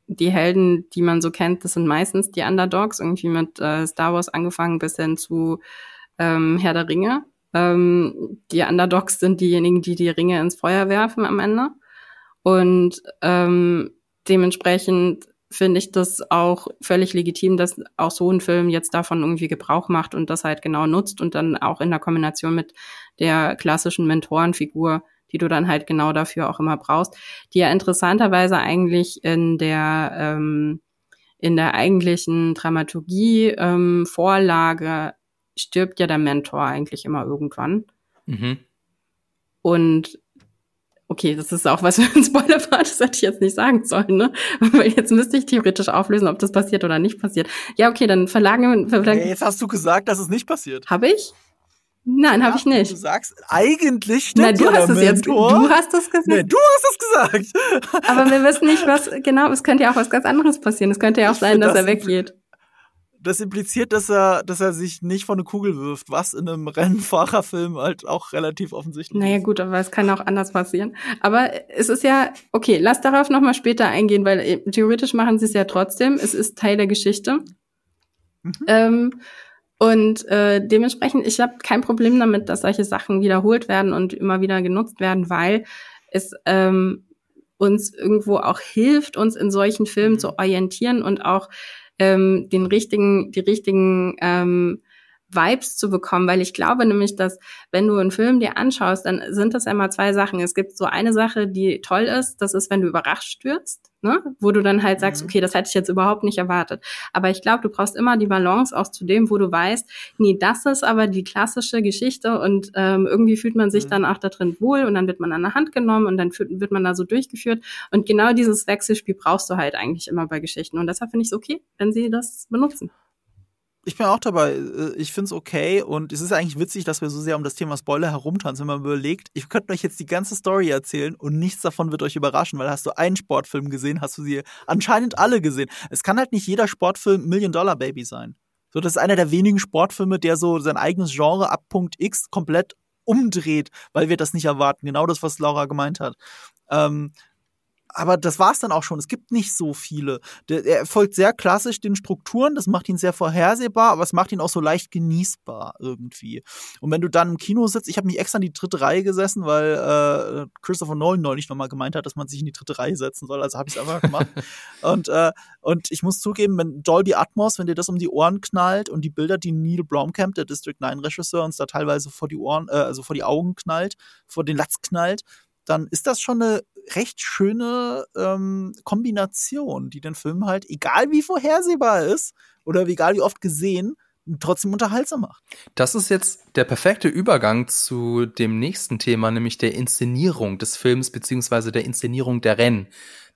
die Helden, die man so kennt, das sind meistens die Underdogs, irgendwie mit äh, Star Wars angefangen bis hin zu ähm, Herr der Ringe. Ähm, die Underdogs sind diejenigen, die die Ringe ins Feuer werfen am Ende. Und ähm, dementsprechend finde ich das auch völlig legitim, dass auch so ein Film jetzt davon irgendwie Gebrauch macht und das halt genau nutzt und dann auch in der Kombination mit der klassischen Mentorenfigur, die du dann halt genau dafür auch immer brauchst, die ja interessanterweise eigentlich in der ähm, in der eigentlichen Dramaturgie, ähm, Vorlage stirbt ja der Mentor eigentlich immer irgendwann. Mhm. Und okay, das ist auch was für ein Spoiler war, das hätte ich jetzt nicht sagen sollen, ne? Weil jetzt müsste ich theoretisch auflösen, ob das passiert oder nicht passiert. Ja, okay, dann verlangen. verlangen hey, jetzt hast du gesagt, dass es nicht passiert. Habe ich? Nein, ja, habe ich nicht. Du sagst, eigentlich stimmt Na, du hast es jetzt. Du hast es gesagt. Nee, du hast es gesagt. Aber wir wissen nicht, was genau. Es könnte ja auch was ganz anderes passieren. Es könnte ja auch ich sein, dass das er weggeht das impliziert, dass er, dass er sich nicht von eine Kugel wirft, was in einem Rennfahrerfilm halt auch relativ offensichtlich naja, ist. Naja, gut, aber es kann auch anders passieren. Aber es ist ja, okay, lass darauf nochmal später eingehen, weil äh, theoretisch machen sie es ja trotzdem. Es ist Teil der Geschichte. Mhm. Ähm, und äh, dementsprechend, ich habe kein Problem damit, dass solche Sachen wiederholt werden und immer wieder genutzt werden, weil es ähm, uns irgendwo auch hilft, uns in solchen Filmen mhm. zu orientieren und auch ähm, den richtigen, die richtigen ähm, Vibes zu bekommen, weil ich glaube nämlich, dass wenn du einen Film dir anschaust, dann sind das immer zwei Sachen. Es gibt so eine Sache, die toll ist, das ist, wenn du überrascht wirst, ne? wo du dann halt sagst, mhm. okay, das hätte ich jetzt überhaupt nicht erwartet. Aber ich glaube, du brauchst immer die Balance auch zu dem, wo du weißt, nee, das ist aber die klassische Geschichte und ähm, irgendwie fühlt man sich mhm. dann auch da drin wohl und dann wird man an der Hand genommen und dann wird man da so durchgeführt. Und genau dieses Wechselspiel brauchst du halt eigentlich immer bei Geschichten. Und deshalb finde ich es okay, wenn sie das benutzen ich bin auch dabei. Äh, ich finde es okay und es ist eigentlich witzig, dass wir so sehr um das Thema Spoiler herumtanzen, wenn man überlegt, ich könnte euch jetzt die ganze Story erzählen und nichts davon wird euch überraschen, weil hast du einen Sportfilm gesehen, hast du sie anscheinend alle gesehen. Es kann halt nicht jeder Sportfilm Million Dollar Baby sein. So, das ist einer der wenigen Sportfilme, der so sein eigenes Genre ab Punkt X komplett umdreht, weil wir das nicht erwarten. Genau das, was Laura gemeint hat. Ähm, aber das war's dann auch schon. Es gibt nicht so viele. Der, er folgt sehr klassisch den Strukturen, das macht ihn sehr vorhersehbar, aber es macht ihn auch so leicht genießbar irgendwie. Und wenn du dann im Kino sitzt, ich habe mich extra in die dritte Reihe gesessen, weil äh, Christopher Nolan neulich nochmal gemeint hat, dass man sich in die dritte Reihe setzen soll, also habe ich es einfach gemacht. und, äh, und ich muss zugeben, wenn Dolby Atmos, wenn dir das um die Ohren knallt und die Bilder, die Neil Blomkamp, der District 9 Regisseur, uns da teilweise vor die Ohren, äh, also vor die Augen knallt, vor den Latz knallt, dann ist das schon eine recht schöne ähm, Kombination, die den Film halt, egal wie vorhersehbar ist oder egal wie oft gesehen, trotzdem unterhaltsam macht. Das ist jetzt der perfekte Übergang zu dem nächsten Thema, nämlich der Inszenierung des Films beziehungsweise der Inszenierung der Rennen.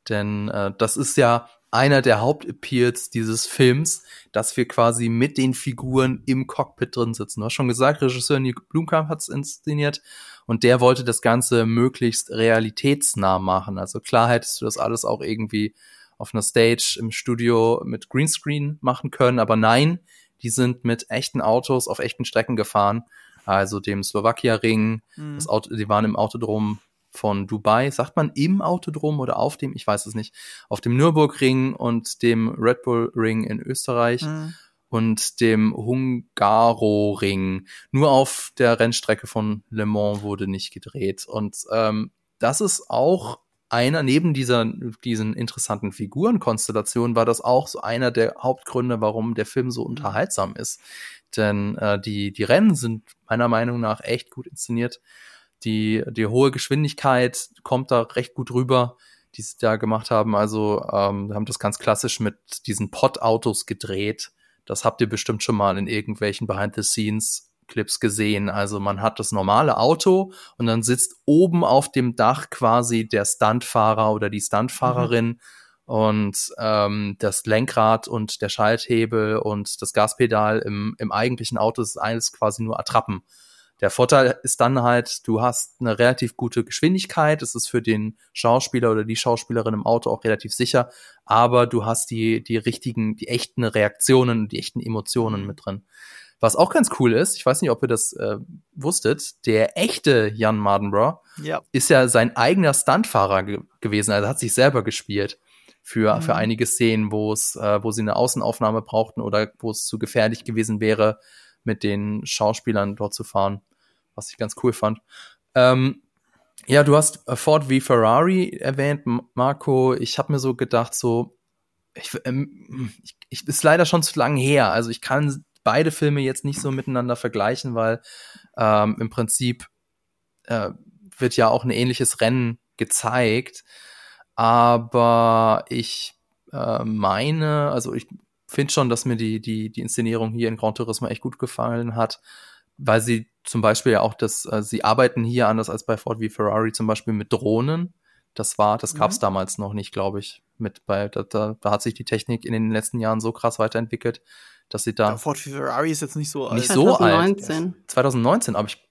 Denn äh, das ist ja einer der Hauptappeals dieses Films, dass wir quasi mit den Figuren im Cockpit drin sitzen. Du hast schon gesagt, Regisseur Nick Blumkamp hat es inszeniert und der wollte das Ganze möglichst realitätsnah machen. Also klar hättest du das alles auch irgendwie auf einer Stage im Studio mit Greenscreen machen können, aber nein, die sind mit echten Autos auf echten Strecken gefahren. Also dem Slowakia-Ring, mhm. das Auto, die waren im Autodrom von Dubai, sagt man im Autodrom oder auf dem, ich weiß es nicht, auf dem Nürburgring und dem Red Bull Ring in Österreich mhm. Und dem Hungaroring. Nur auf der Rennstrecke von Le Mans wurde nicht gedreht. Und ähm, das ist auch einer, neben dieser, diesen interessanten Figurenkonstellationen, war das auch so einer der Hauptgründe, warum der Film so unterhaltsam ist. Denn äh, die, die Rennen sind meiner Meinung nach echt gut inszeniert die, die hohe Geschwindigkeit kommt da recht gut rüber, die sie da gemacht haben. Also ähm, haben das ganz klassisch mit diesen Pod-Autos gedreht. Das habt ihr bestimmt schon mal in irgendwelchen Behind-the-Scenes Clips gesehen. Also man hat das normale Auto und dann sitzt oben auf dem Dach quasi der Stuntfahrer oder die Stuntfahrerin mhm. und ähm, das Lenkrad und der Schalthebel und das Gaspedal im, im eigentlichen Auto ist alles quasi nur Attrappen. Der Vorteil ist dann halt, du hast eine relativ gute Geschwindigkeit. Es ist für den Schauspieler oder die Schauspielerin im Auto auch relativ sicher. Aber du hast die, die richtigen, die echten Reaktionen, die echten Emotionen mhm. mit drin. Was auch ganz cool ist, ich weiß nicht, ob ihr das äh, wusstet, der echte Jan Mardenborough ja. ist ja sein eigener Stuntfahrer ge gewesen, also hat sich selber gespielt für, mhm. für einige Szenen, wo es, äh, wo sie eine Außenaufnahme brauchten oder wo es zu gefährlich gewesen wäre, mit den Schauspielern dort zu fahren, was ich ganz cool fand. Ähm, ja, du hast äh, Ford v Ferrari erwähnt, Marco. Ich habe mir so gedacht, so, ich, ähm, ich, ich ist leider schon zu lang her. Also ich kann beide Filme jetzt nicht so miteinander vergleichen, weil ähm, im Prinzip äh, wird ja auch ein ähnliches Rennen gezeigt. Aber ich äh, meine, also ich finde schon, dass mir die, die, die Inszenierung hier in Gran Turismo echt gut gefallen hat, weil sie zum Beispiel ja auch das, äh, sie arbeiten hier anders als bei Ford wie Ferrari zum Beispiel mit Drohnen. Das war, das gab's mhm. damals noch nicht, glaube ich. Mit bei, da, da, da hat sich die Technik in den letzten Jahren so krass weiterentwickelt, dass sie da. Ja, Ford wie Ferrari ist jetzt nicht so alt. Nicht so 2019. alt. 2019, aber ich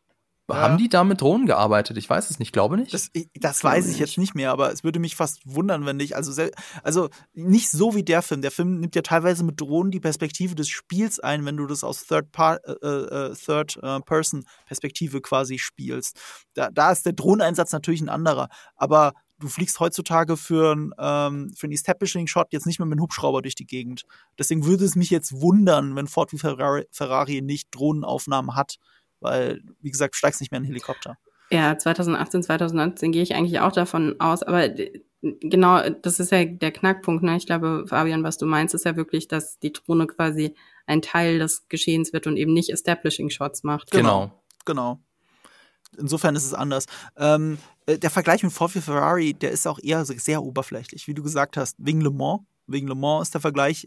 ja. Haben die da mit Drohnen gearbeitet? Ich weiß es nicht, glaube nicht. Das, das weiß ich jetzt nicht mehr, aber es würde mich fast wundern, wenn nicht. Also, also nicht so wie der Film. Der Film nimmt ja teilweise mit Drohnen die Perspektive des Spiels ein, wenn du das aus Third, Par äh, äh, Third äh, Person Perspektive quasi spielst. Da, da ist der Drohneneinsatz natürlich ein anderer. Aber du fliegst heutzutage für, ein, ähm, für einen Establishing-Shot jetzt nicht mehr mit einem Hubschrauber durch die Gegend. Deswegen würde es mich jetzt wundern, wenn Ford wie Ferrari, Ferrari nicht Drohnenaufnahmen hat weil, wie gesagt, du steigst nicht mehr in einen Helikopter. Ja, 2018, 2019 gehe ich eigentlich auch davon aus, aber genau, das ist ja der Knackpunkt. Ne? Ich glaube, Fabian, was du meinst, ist ja wirklich, dass die Drohne quasi ein Teil des Geschehens wird und eben nicht Establishing Shots macht. Genau, genau. Insofern ist es anders. Ähm, äh, der Vergleich mit Ford Ferrari, der ist auch eher sehr oberflächlich, wie du gesagt hast, wegen Le Mans wegen Le Mans ist der Vergleich,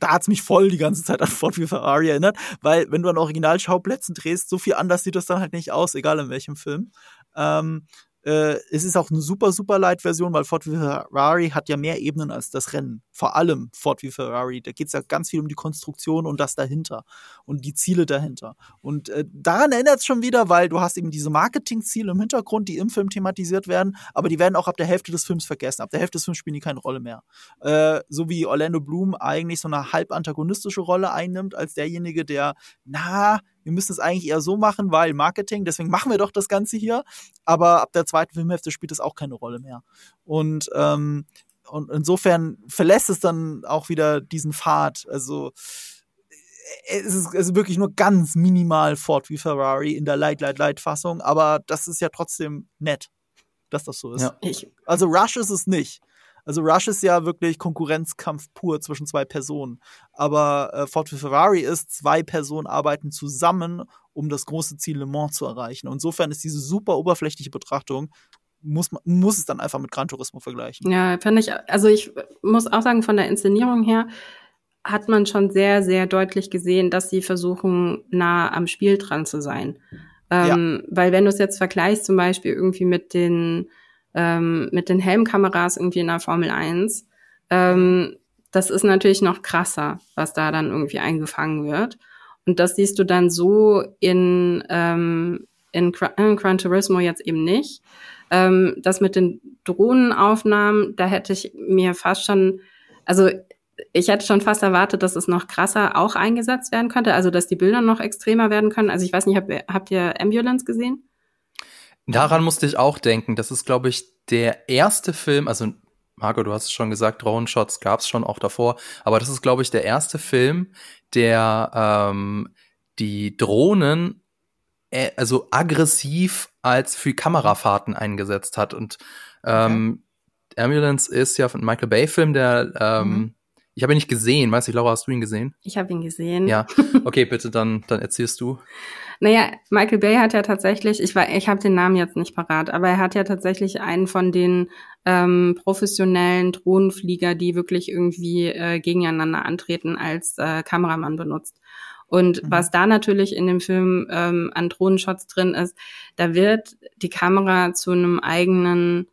da hat es mich voll die ganze Zeit an Ford wie Ferrari erinnert, weil wenn du an Originalschauplätzen drehst, so viel anders sieht das dann halt nicht aus, egal in welchem Film. Ähm, äh, es ist auch eine super, super Light-Version, weil Ford v Ferrari hat ja mehr Ebenen als das Rennen. Vor allem Ford v Ferrari. Da geht es ja ganz viel um die Konstruktion und das dahinter und die Ziele dahinter. Und äh, daran erinnert es schon wieder, weil du hast eben diese Marketing-Ziele im Hintergrund, die im Film thematisiert werden, aber die werden auch ab der Hälfte des Films vergessen. Ab der Hälfte des Films spielen die keine Rolle mehr. Äh, so wie Orlando Bloom eigentlich so eine halb antagonistische Rolle einnimmt, als derjenige, der, na, wir müssen es eigentlich eher so machen, weil Marketing, deswegen machen wir doch das Ganze hier. Aber ab der zweiten Filmhälfte spielt es auch keine Rolle mehr. Und, ähm, und insofern verlässt es dann auch wieder diesen Pfad. Also es ist, es ist wirklich nur ganz minimal Ford wie Ferrari in der Light, Light, Light Fassung, aber das ist ja trotzdem nett, dass das so ist. Ja. Also Rush ist es nicht. Also Rush ist ja wirklich Konkurrenzkampf pur zwischen zwei Personen. Aber äh, Ford für Ferrari ist, zwei Personen arbeiten zusammen, um das große Ziel Le Mans zu erreichen. Und insofern ist diese super oberflächliche Betrachtung muss man muss es dann einfach mit Gran Turismo vergleichen. Ja, finde ich, also ich muss auch sagen, von der Inszenierung her hat man schon sehr, sehr deutlich gesehen, dass sie versuchen, nah am Spiel dran zu sein. Ähm, ja. Weil wenn du es jetzt vergleichst, zum Beispiel irgendwie mit den ähm, mit den Helmkameras irgendwie in der Formel 1. Ähm, das ist natürlich noch krasser, was da dann irgendwie eingefangen wird. Und das siehst du dann so in, ähm, in, in Gran Turismo jetzt eben nicht. Ähm, das mit den Drohnenaufnahmen, da hätte ich mir fast schon, also ich hätte schon fast erwartet, dass es noch krasser auch eingesetzt werden könnte, also dass die Bilder noch extremer werden können. Also ich weiß nicht, ihr, habt ihr Ambulance gesehen? Daran musste ich auch denken. Das ist, glaube ich, der erste Film, also Marco, du hast es schon gesagt, Drone-Shots gab es schon auch davor, aber das ist, glaube ich, der erste Film, der ähm, die Drohnen äh, also aggressiv als für Kamerafahrten eingesetzt hat. Und ähm, okay. Ambulance ist ja von Michael Bay-Film, der ähm, mhm. Ich habe ihn nicht gesehen. Weißt du, Laura, hast du ihn gesehen? Ich habe ihn gesehen. Ja. Okay, bitte, dann, dann erzählst du. Naja, Michael Bay hat ja tatsächlich, ich war, ich habe den Namen jetzt nicht parat, aber er hat ja tatsächlich einen von den ähm, professionellen Drohnenflieger, die wirklich irgendwie äh, gegeneinander antreten, als äh, Kameramann benutzt. Und mhm. was da natürlich in dem Film ähm, an Drohnenshots drin ist, da wird die Kamera zu einem eigenen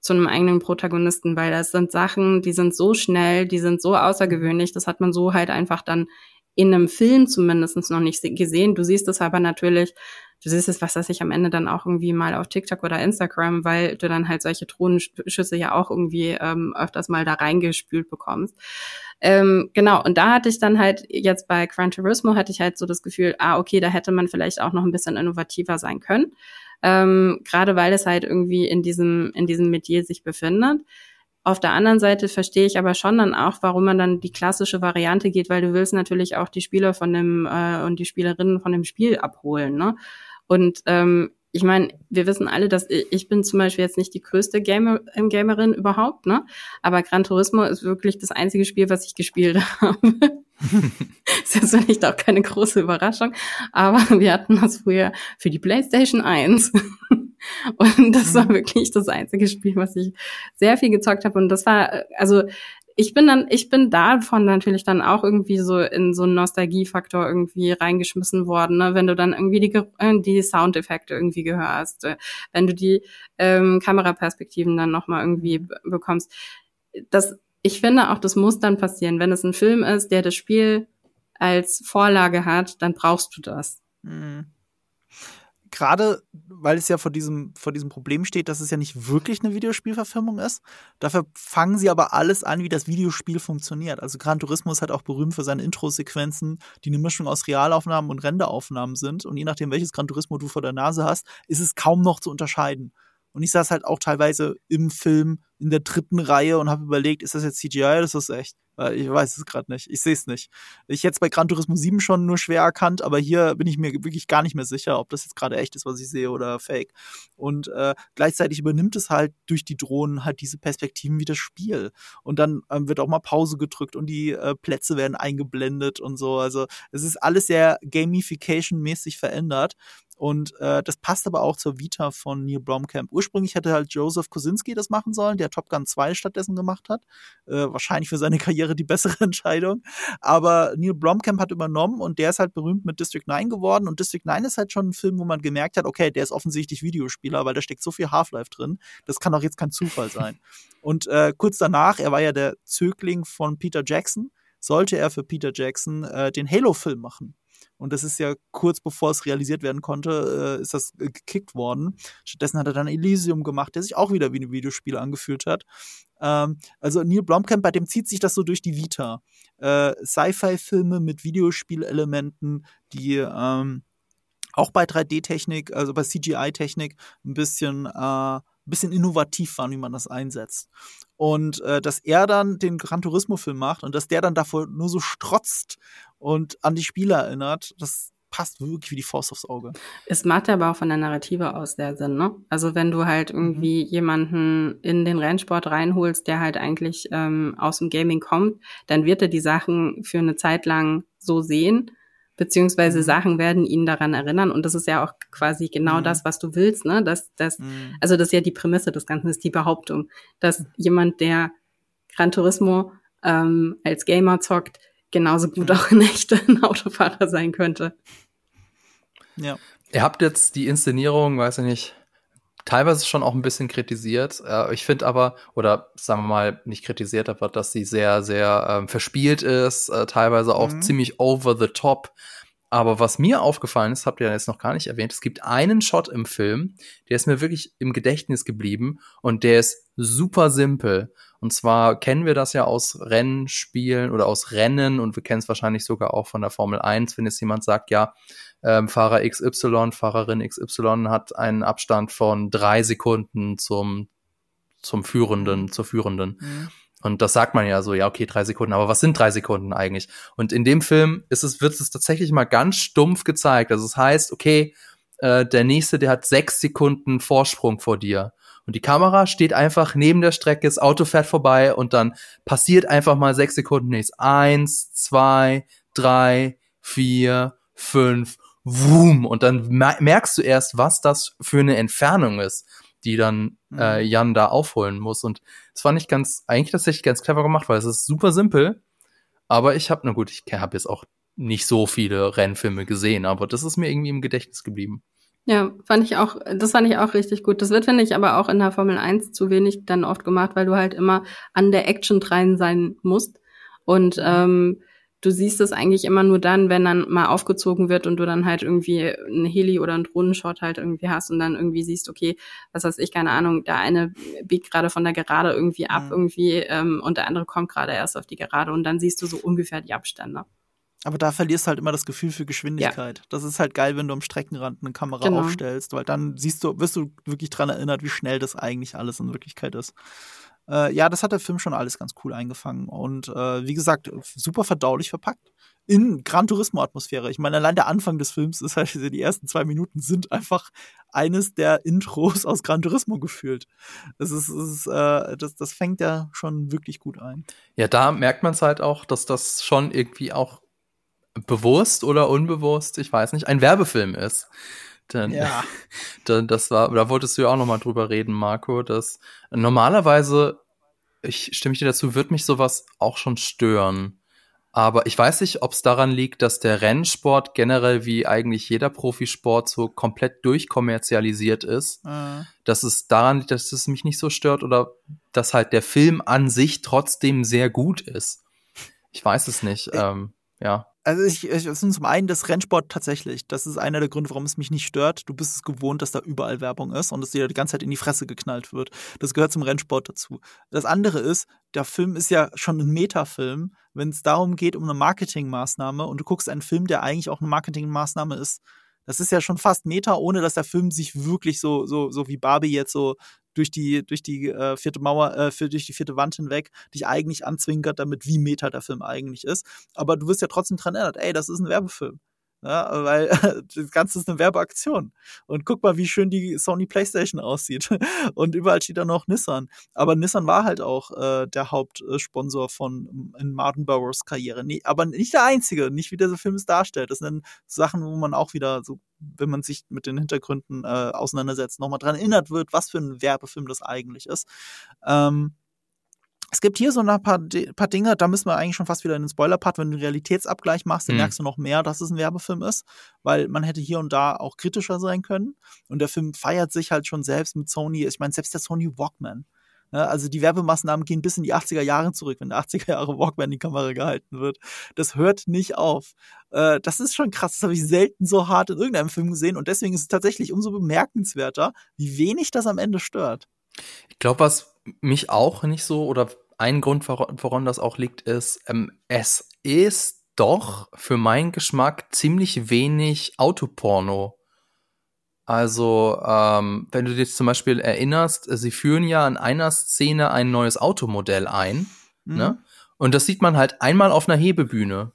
zu einem eigenen Protagonisten, weil das sind Sachen, die sind so schnell, die sind so außergewöhnlich, das hat man so halt einfach dann in einem Film zumindest noch nicht gesehen. Du siehst es aber natürlich, du siehst es, was weiß ich, am Ende dann auch irgendwie mal auf TikTok oder Instagram, weil du dann halt solche Drohnenschüsse ja auch irgendwie ähm, öfters mal da reingespült bekommst. Ähm, genau, und da hatte ich dann halt jetzt bei Gran Turismo hatte ich halt so das Gefühl, ah, okay, da hätte man vielleicht auch noch ein bisschen innovativer sein können. Ähm, Gerade weil es halt irgendwie in diesem, in diesem Metier sich befindet. Auf der anderen Seite verstehe ich aber schon dann auch, warum man dann die klassische Variante geht, weil du willst natürlich auch die Spieler von dem äh, und die Spielerinnen von dem Spiel abholen. Ne? Und ähm, ich meine, wir wissen alle, dass ich, ich bin zum Beispiel jetzt nicht die größte Gamer, ähm, Gamerin überhaupt, ne? Aber Gran Turismo ist wirklich das einzige Spiel, was ich gespielt habe. ist jetzt vielleicht auch keine große Überraschung, aber wir hatten das früher für die PlayStation 1. Und das war mhm. wirklich das einzige Spiel, was ich sehr viel gezockt habe. Und das war, also ich bin dann, ich bin davon natürlich dann auch irgendwie so in so einen Nostalgiefaktor irgendwie reingeschmissen worden, ne? wenn du dann irgendwie die, äh, die Soundeffekte irgendwie gehörst, äh, wenn du die ähm, Kameraperspektiven dann nochmal irgendwie bekommst. Das, ich finde auch, das muss dann passieren. Wenn es ein Film ist, der das Spiel als Vorlage hat, dann brauchst du das. Mhm gerade weil es ja vor diesem, vor diesem Problem steht, dass es ja nicht wirklich eine Videospielverfilmung ist. Dafür fangen sie aber alles an, wie das Videospiel funktioniert. Also Gran Turismo ist halt auch berühmt für seine Intro-Sequenzen, die eine Mischung aus Realaufnahmen und Renderaufnahmen sind. Und je nachdem, welches Gran Turismo du vor der Nase hast, ist es kaum noch zu unterscheiden. Und ich saß halt auch teilweise im Film in der dritten Reihe und habe überlegt, ist das jetzt CGI oder ist das echt? Ich weiß es gerade nicht. Ich sehe es nicht. Ich hätte es bei Gran Turismo 7 schon nur schwer erkannt, aber hier bin ich mir wirklich gar nicht mehr sicher, ob das jetzt gerade echt ist, was ich sehe oder fake. Und äh, gleichzeitig übernimmt es halt durch die Drohnen halt diese Perspektiven wie das Spiel. Und dann ähm, wird auch mal Pause gedrückt und die äh, Plätze werden eingeblendet und so. Also es ist alles sehr Gamification-mäßig verändert. Und äh, das passt aber auch zur Vita von Neil Blomkamp. Ursprünglich hätte halt Joseph Kosinski das machen sollen, der Top Gun 2 stattdessen gemacht hat. Äh, wahrscheinlich für seine Karriere die bessere Entscheidung. Aber Neil Blomkamp hat übernommen und der ist halt berühmt mit District 9 geworden. Und District 9 ist halt schon ein Film, wo man gemerkt hat, okay, der ist offensichtlich Videospieler, weil da steckt so viel Half-Life drin. Das kann doch jetzt kein Zufall sein. und äh, kurz danach, er war ja der Zögling von Peter Jackson, sollte er für Peter Jackson äh, den Halo-Film machen. Und das ist ja kurz bevor es realisiert werden konnte, äh, ist das gekickt worden. Stattdessen hat er dann Elysium gemacht, der sich auch wieder wie ein Videospiel angefühlt hat. Ähm, also Neil Blomkamp, bei dem zieht sich das so durch die Vita. Äh, Sci-Fi-Filme mit Videospielelementen, die ähm, auch bei 3D-Technik, also bei CGI-Technik, ein bisschen äh, bisschen innovativ waren, wie man das einsetzt. Und äh, dass er dann den Gran Turismo-Film macht und dass der dann davor nur so strotzt und an die Spieler erinnert, das passt wirklich wie die Faust aufs Auge. Es macht aber auch von der Narrative aus sehr Sinn, ne? Also wenn du halt irgendwie mhm. jemanden in den Rennsport reinholst, der halt eigentlich ähm, aus dem Gaming kommt, dann wird er die Sachen für eine Zeit lang so sehen beziehungsweise mhm. Sachen werden ihn daran erinnern und das ist ja auch quasi genau mhm. das, was du willst, ne? Dass, dass, mhm. also das ist ja die Prämisse des Ganzen, ist die Behauptung, dass jemand, der Gran Turismo ähm, als Gamer zockt, genauso gut mhm. auch in ein Autofahrer sein könnte. Ja. Ihr habt jetzt die Inszenierung, weiß ich nicht, teilweise schon auch ein bisschen kritisiert. Äh, ich finde aber, oder sagen wir mal, nicht kritisiert, aber dass sie sehr, sehr ähm, verspielt ist, äh, teilweise auch mhm. ziemlich over the top. Aber was mir aufgefallen ist, habt ihr jetzt noch gar nicht erwähnt, es gibt einen Shot im Film, der ist mir wirklich im Gedächtnis geblieben und der ist super simpel. Und zwar kennen wir das ja aus Rennspielen oder aus Rennen und wir kennen es wahrscheinlich sogar auch von der Formel 1, wenn jetzt jemand sagt, ja, ähm, Fahrer XY, Fahrerin XY hat einen Abstand von drei Sekunden zum, zum Führenden, zur Führenden. Mhm. Und das sagt man ja so, ja, okay, drei Sekunden, aber was sind drei Sekunden eigentlich? Und in dem Film ist es, wird es tatsächlich mal ganz stumpf gezeigt. Also es das heißt, okay, äh, der nächste, der hat sechs Sekunden Vorsprung vor dir. Und die Kamera steht einfach neben der Strecke, das Auto fährt vorbei und dann passiert einfach mal sechs Sekunden nichts. Eins, zwei, drei, vier, fünf Wum, und dann merkst du erst, was das für eine Entfernung ist, die dann mhm. äh, Jan da aufholen muss. Und das fand ich ganz, eigentlich tatsächlich ganz clever gemacht, weil es ist super simpel. Aber ich habe, na gut, ich habe jetzt auch nicht so viele Rennfilme gesehen, aber das ist mir irgendwie im Gedächtnis geblieben. Ja, fand ich auch, das fand ich auch richtig gut. Das wird, finde ich, aber auch in der Formel 1 zu wenig dann oft gemacht, weil du halt immer an der Action dran sein musst. Und mhm. ähm, du siehst es eigentlich immer nur dann, wenn dann mal aufgezogen wird und du dann halt irgendwie einen Heli oder einen Drohnenshot halt irgendwie hast und dann irgendwie siehst, okay, was weiß ich, keine Ahnung, der eine biegt gerade von der Gerade irgendwie ab mhm. irgendwie ähm, und der andere kommt gerade erst auf die Gerade und dann siehst du so ungefähr die Abstände. Aber da verlierst du halt immer das Gefühl für Geschwindigkeit. Ja. Das ist halt geil, wenn du am Streckenrand eine Kamera genau. aufstellst, weil dann siehst du, wirst du wirklich dran erinnert, wie schnell das eigentlich alles in Wirklichkeit ist. Äh, ja, das hat der Film schon alles ganz cool eingefangen. Und äh, wie gesagt, super verdaulich verpackt. In Gran Turismo-Atmosphäre. Ich meine, allein der Anfang des Films ist halt, die ersten zwei Minuten sind einfach eines der Intros aus Gran Turismo gefühlt. Das ist, ist äh, das, das fängt ja schon wirklich gut ein. Ja, da merkt man es halt auch, dass das schon irgendwie auch bewusst oder unbewusst, ich weiß nicht, ein Werbefilm ist. Denn, ja. denn das war, da wolltest du ja auch noch mal drüber reden, Marco, dass normalerweise ich stimme ich dir dazu, wird mich sowas auch schon stören. Aber ich weiß nicht, ob es daran liegt, dass der Rennsport generell wie eigentlich jeder Profisport so komplett durchkommerzialisiert ist. Mhm. Dass es daran liegt, dass es mich nicht so stört oder dass halt der Film an sich trotzdem sehr gut ist. Ich weiß es nicht. Ähm, ja. Also ich, ich sind zum einen das Rennsport tatsächlich. Das ist einer der Gründe, warum es mich nicht stört. Du bist es gewohnt, dass da überall Werbung ist und dass dir die ganze Zeit in die Fresse geknallt wird. Das gehört zum Rennsport dazu. Das andere ist, der Film ist ja schon ein Metafilm, wenn es darum geht um eine Marketingmaßnahme und du guckst einen Film, der eigentlich auch eine Marketingmaßnahme ist. Das ist ja schon fast Meta, ohne dass der Film sich wirklich so, so, so wie Barbie jetzt so durch die, durch die äh, vierte Mauer, äh, für, durch die vierte Wand hinweg dich eigentlich anzwinkert, damit wie Meta der Film eigentlich ist. Aber du wirst ja trotzdem dran erinnert, ey, das ist ein Werbefilm. Ja, weil das Ganze ist eine Werbeaktion. Und guck mal, wie schön die Sony PlayStation aussieht. Und überall steht da noch Nissan. Aber Nissan war halt auch äh, der Hauptsponsor von in Martin Burrows Karriere. Nee, aber nicht der einzige, nicht wie dieser Film es darstellt. Das sind Sachen, wo man auch wieder so, wenn man sich mit den Hintergründen äh, auseinandersetzt, nochmal dran erinnert wird, was für ein Werbefilm das eigentlich ist. Ähm, es gibt hier so ein paar, paar Dinge, da müssen wir eigentlich schon fast wieder in den Spoiler-Part, wenn du einen Realitätsabgleich machst, dann mhm. merkst du noch mehr, dass es ein Werbefilm ist, weil man hätte hier und da auch kritischer sein können. Und der Film feiert sich halt schon selbst mit Sony, ich meine, selbst der Sony Walkman. Ne, also die Werbemaßnahmen gehen bis in die 80er Jahre zurück, wenn der 80er Jahre Walkman in die Kamera gehalten wird. Das hört nicht auf. Äh, das ist schon krass, das habe ich selten so hart in irgendeinem Film gesehen und deswegen ist es tatsächlich umso bemerkenswerter, wie wenig das am Ende stört. Ich glaube, was mich auch nicht so oder ein Grund, woran das auch liegt, ist, ähm, es ist doch für meinen Geschmack ziemlich wenig Autoporno. Also, ähm, wenn du dir zum Beispiel erinnerst, sie führen ja in einer Szene ein neues Automodell ein, mhm. ne? Und das sieht man halt einmal auf einer Hebebühne.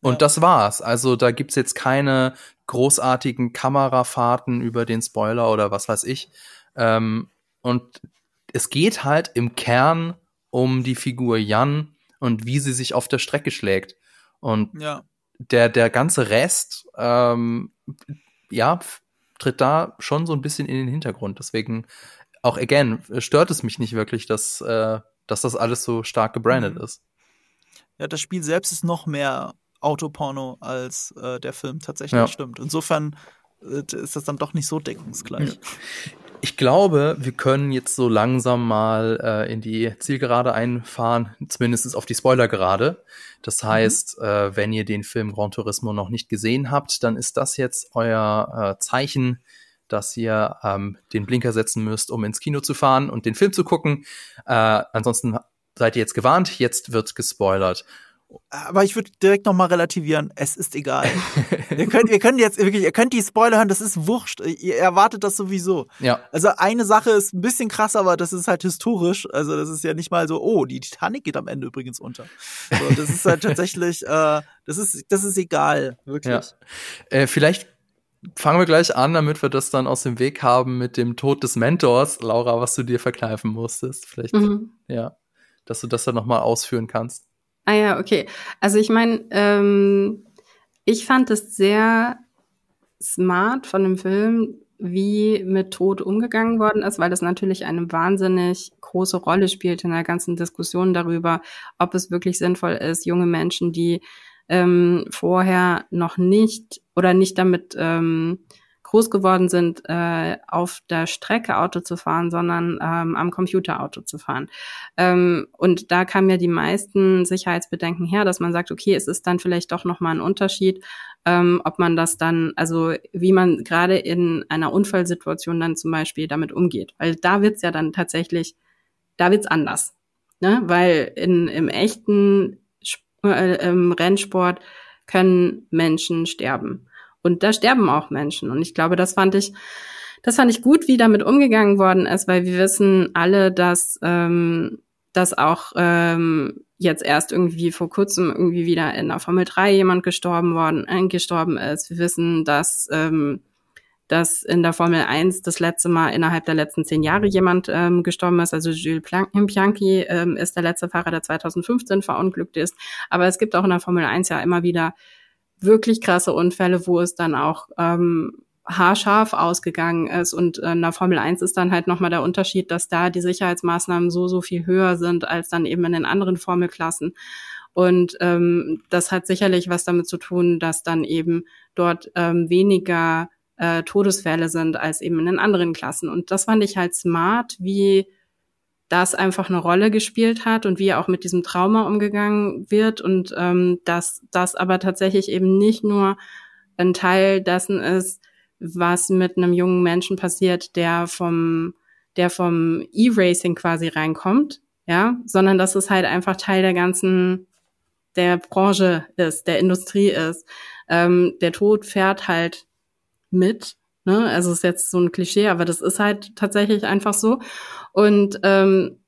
Und ja. das war's. Also da gibt's jetzt keine großartigen Kamerafahrten über den Spoiler oder was weiß ich. Ähm, und es geht halt im Kern um die Figur Jan und wie sie sich auf der Strecke schlägt. Und ja. der, der ganze Rest, ähm, ja, tritt da schon so ein bisschen in den Hintergrund. Deswegen, auch again, stört es mich nicht wirklich, dass, äh, dass das alles so stark gebrandet mhm. ist. Ja, das Spiel selbst ist noch mehr Autoporno als äh, der Film tatsächlich ja. stimmt. Insofern äh, ist das dann doch nicht so deckungsgleich. Ich glaube, wir können jetzt so langsam mal äh, in die Zielgerade einfahren, zumindest auf die Spoilergerade. Das mhm. heißt, mhm. äh, wenn ihr den Film Gran Turismo noch nicht gesehen habt, dann ist das jetzt euer äh, Zeichen, dass ihr ähm, den Blinker setzen müsst, um ins Kino zu fahren und den Film zu gucken. Äh, ansonsten seid ihr jetzt gewarnt, jetzt wird gespoilert aber ich würde direkt nochmal relativieren. Es ist egal. ihr, könnt, ihr könnt jetzt wirklich, ihr könnt die Spoiler hören, das ist wurscht. Ihr erwartet das sowieso. Ja. Also eine Sache ist ein bisschen krass, aber das ist halt historisch. Also das ist ja nicht mal so, oh, die Titanic geht am Ende übrigens unter. So, das ist halt tatsächlich, äh, das ist, das ist egal, wirklich. Ja. Äh, vielleicht fangen wir gleich an, damit wir das dann aus dem Weg haben mit dem Tod des Mentors, Laura, was du dir verkneifen musstest. Vielleicht, mhm. ja, dass du das dann nochmal ausführen kannst. Ah ja, okay. Also ich meine, ähm, ich fand es sehr smart von dem Film, wie mit Tod umgegangen worden ist, weil das natürlich eine wahnsinnig große Rolle spielt in der ganzen Diskussion darüber, ob es wirklich sinnvoll ist, junge Menschen, die ähm, vorher noch nicht oder nicht damit ähm, groß geworden sind, äh, auf der Strecke Auto zu fahren, sondern ähm, am Computer Auto zu fahren. Ähm, und da kamen ja die meisten Sicherheitsbedenken her, dass man sagt, okay, es ist dann vielleicht doch nochmal ein Unterschied, ähm, ob man das dann, also wie man gerade in einer Unfallsituation dann zum Beispiel damit umgeht. Weil da wird's ja dann tatsächlich, da wird's anders. Ne? Weil in, im echten äh, im Rennsport können Menschen sterben. Und da sterben auch Menschen. Und ich glaube, das fand ich, das fand ich gut, wie damit umgegangen worden ist, weil wir wissen alle, dass, ähm, dass auch ähm, jetzt erst irgendwie vor kurzem irgendwie wieder in der Formel 3 jemand gestorben worden, äh, gestorben ist. Wir wissen, dass ähm, dass in der Formel 1 das letzte Mal innerhalb der letzten zehn Jahre jemand ähm, gestorben ist. Also Jules Bianchi ähm, ist der letzte Fahrer, der 2015 verunglückt ist. Aber es gibt auch in der Formel 1 ja immer wieder wirklich krasse Unfälle, wo es dann auch ähm, haarscharf ausgegangen ist. Und in der Formel 1 ist dann halt nochmal der Unterschied, dass da die Sicherheitsmaßnahmen so, so viel höher sind als dann eben in den anderen Formelklassen. Und ähm, das hat sicherlich was damit zu tun, dass dann eben dort ähm, weniger äh, Todesfälle sind als eben in den anderen Klassen. Und das fand ich halt smart, wie das einfach eine Rolle gespielt hat und wie auch mit diesem Trauma umgegangen wird und ähm, dass das aber tatsächlich eben nicht nur ein Teil dessen ist, was mit einem jungen Menschen passiert, der vom der vom E-Racing quasi reinkommt, ja, sondern dass es halt einfach Teil der ganzen der Branche ist, der Industrie ist. Ähm, der Tod fährt halt mit. Ne? Also ist jetzt so ein Klischee, aber das ist halt tatsächlich einfach so. Und ähm,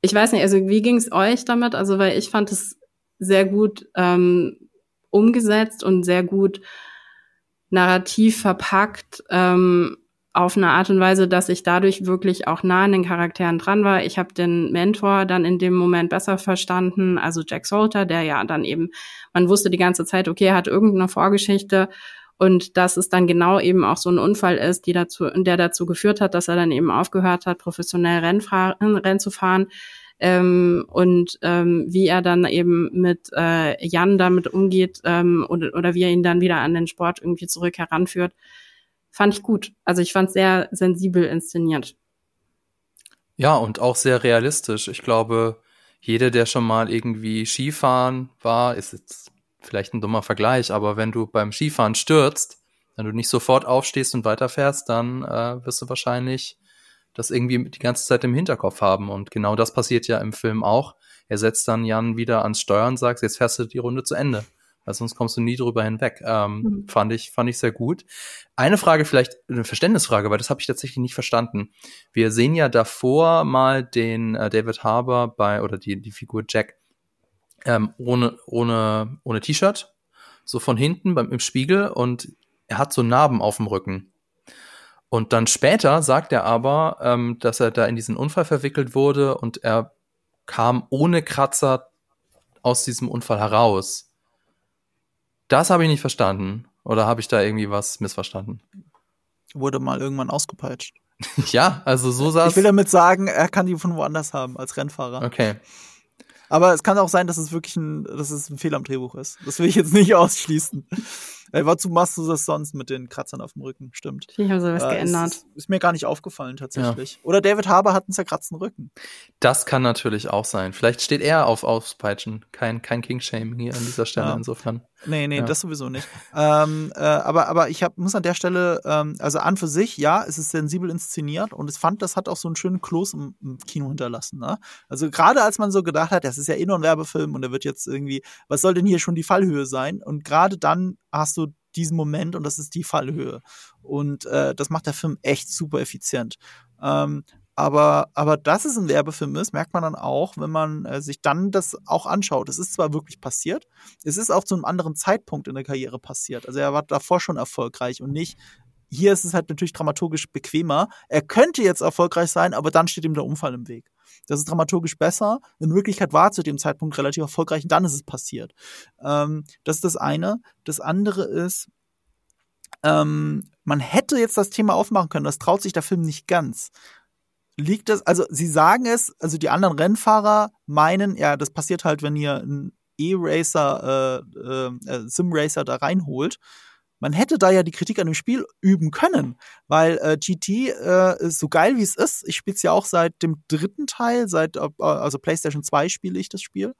ich weiß nicht, also wie ging es euch damit? Also weil ich fand es sehr gut ähm, umgesetzt und sehr gut narrativ verpackt. Ähm, auf eine Art und Weise, dass ich dadurch wirklich auch nah an den Charakteren dran war. Ich habe den Mentor dann in dem Moment besser verstanden, also Jack Salter, der ja dann eben, man wusste die ganze Zeit, okay, er hat irgendeine Vorgeschichte und dass es dann genau eben auch so ein Unfall ist, die dazu, der dazu geführt hat, dass er dann eben aufgehört hat, professionell Rennfahren, Rennen zu fahren. Ähm, und ähm, wie er dann eben mit äh, Jan damit umgeht ähm, oder, oder wie er ihn dann wieder an den Sport irgendwie zurück heranführt fand ich gut. Also ich fand sehr sensibel inszeniert. Ja, und auch sehr realistisch. Ich glaube, jeder, der schon mal irgendwie Skifahren war, ist jetzt vielleicht ein dummer Vergleich, aber wenn du beim Skifahren stürzt, wenn du nicht sofort aufstehst und weiterfährst, dann äh, wirst du wahrscheinlich das irgendwie die ganze Zeit im Hinterkopf haben. Und genau das passiert ja im Film auch. Er setzt dann Jan wieder ans Steuern und sagt, jetzt fährst du die Runde zu Ende weil sonst kommst du nie drüber hinweg. Ähm, mhm. Fand ich, fand ich sehr gut. Eine Frage vielleicht, eine Verständnisfrage, weil das habe ich tatsächlich nicht verstanden. Wir sehen ja davor mal den äh, David Harbour bei, oder die, die Figur Jack, ähm, ohne, ohne, ohne T-Shirt, so von hinten beim, im Spiegel und er hat so Narben auf dem Rücken. Und dann später sagt er aber, ähm, dass er da in diesen Unfall verwickelt wurde und er kam ohne Kratzer aus diesem Unfall heraus. Das habe ich nicht verstanden. Oder habe ich da irgendwie was missverstanden? Wurde mal irgendwann ausgepeitscht. ja, also so sah Ich will damit sagen, er kann die von woanders haben als Rennfahrer. Okay. Aber es kann auch sein, dass es wirklich ein, dass es ein Fehler am Drehbuch ist. Das will ich jetzt nicht ausschließen. Ey, wozu machst du das sonst mit den Kratzern auf dem Rücken? Stimmt. Ich habe sowas äh, geändert. Ist, ist, mir gar nicht aufgefallen, tatsächlich. Ja. Oder David Harbour hat einen zerkratzten Rücken. Das kann natürlich auch sein. Vielleicht steht er auf Auspeitschen. Kein, kein King-Shaming hier an dieser Stelle, ja. insofern. Nee, nee, ja. das sowieso nicht. ähm, äh, aber, aber ich hab, muss an der Stelle, ähm, also an für sich, ja, es ist sensibel inszeniert und ich fand, das hat auch so einen schönen Kloß im, im Kino hinterlassen. Ne? Also gerade als man so gedacht hat, das ist ja eh nur ein Werbefilm und der wird jetzt irgendwie, was soll denn hier schon die Fallhöhe sein? Und gerade dann hast du diesen Moment und das ist die Fallhöhe. Und äh, das macht der Film echt super effizient. Ähm, aber, aber dass es ein Werbefilm ist, merkt man dann auch, wenn man äh, sich dann das auch anschaut. Es ist zwar wirklich passiert, es ist auch zu einem anderen Zeitpunkt in der Karriere passiert. Also er war davor schon erfolgreich und nicht, hier ist es halt natürlich dramaturgisch bequemer. Er könnte jetzt erfolgreich sein, aber dann steht ihm der Unfall im Weg. Das ist dramaturgisch besser. In Wirklichkeit war zu dem Zeitpunkt relativ erfolgreich und dann ist es passiert. Ähm, das ist das eine. Das andere ist, ähm, man hätte jetzt das Thema aufmachen können, das traut sich der Film nicht ganz. Liegt das, also sie sagen es, also die anderen Rennfahrer meinen, ja, das passiert halt, wenn ihr einen E-Racer, äh, äh, äh Sim-Racer da reinholt. Man hätte da ja die Kritik an dem Spiel üben können, weil äh, GT äh, ist so geil wie es ist. Ich spiele es ja auch seit dem dritten Teil, seit äh, also PlayStation 2 spiele ich das Spiel.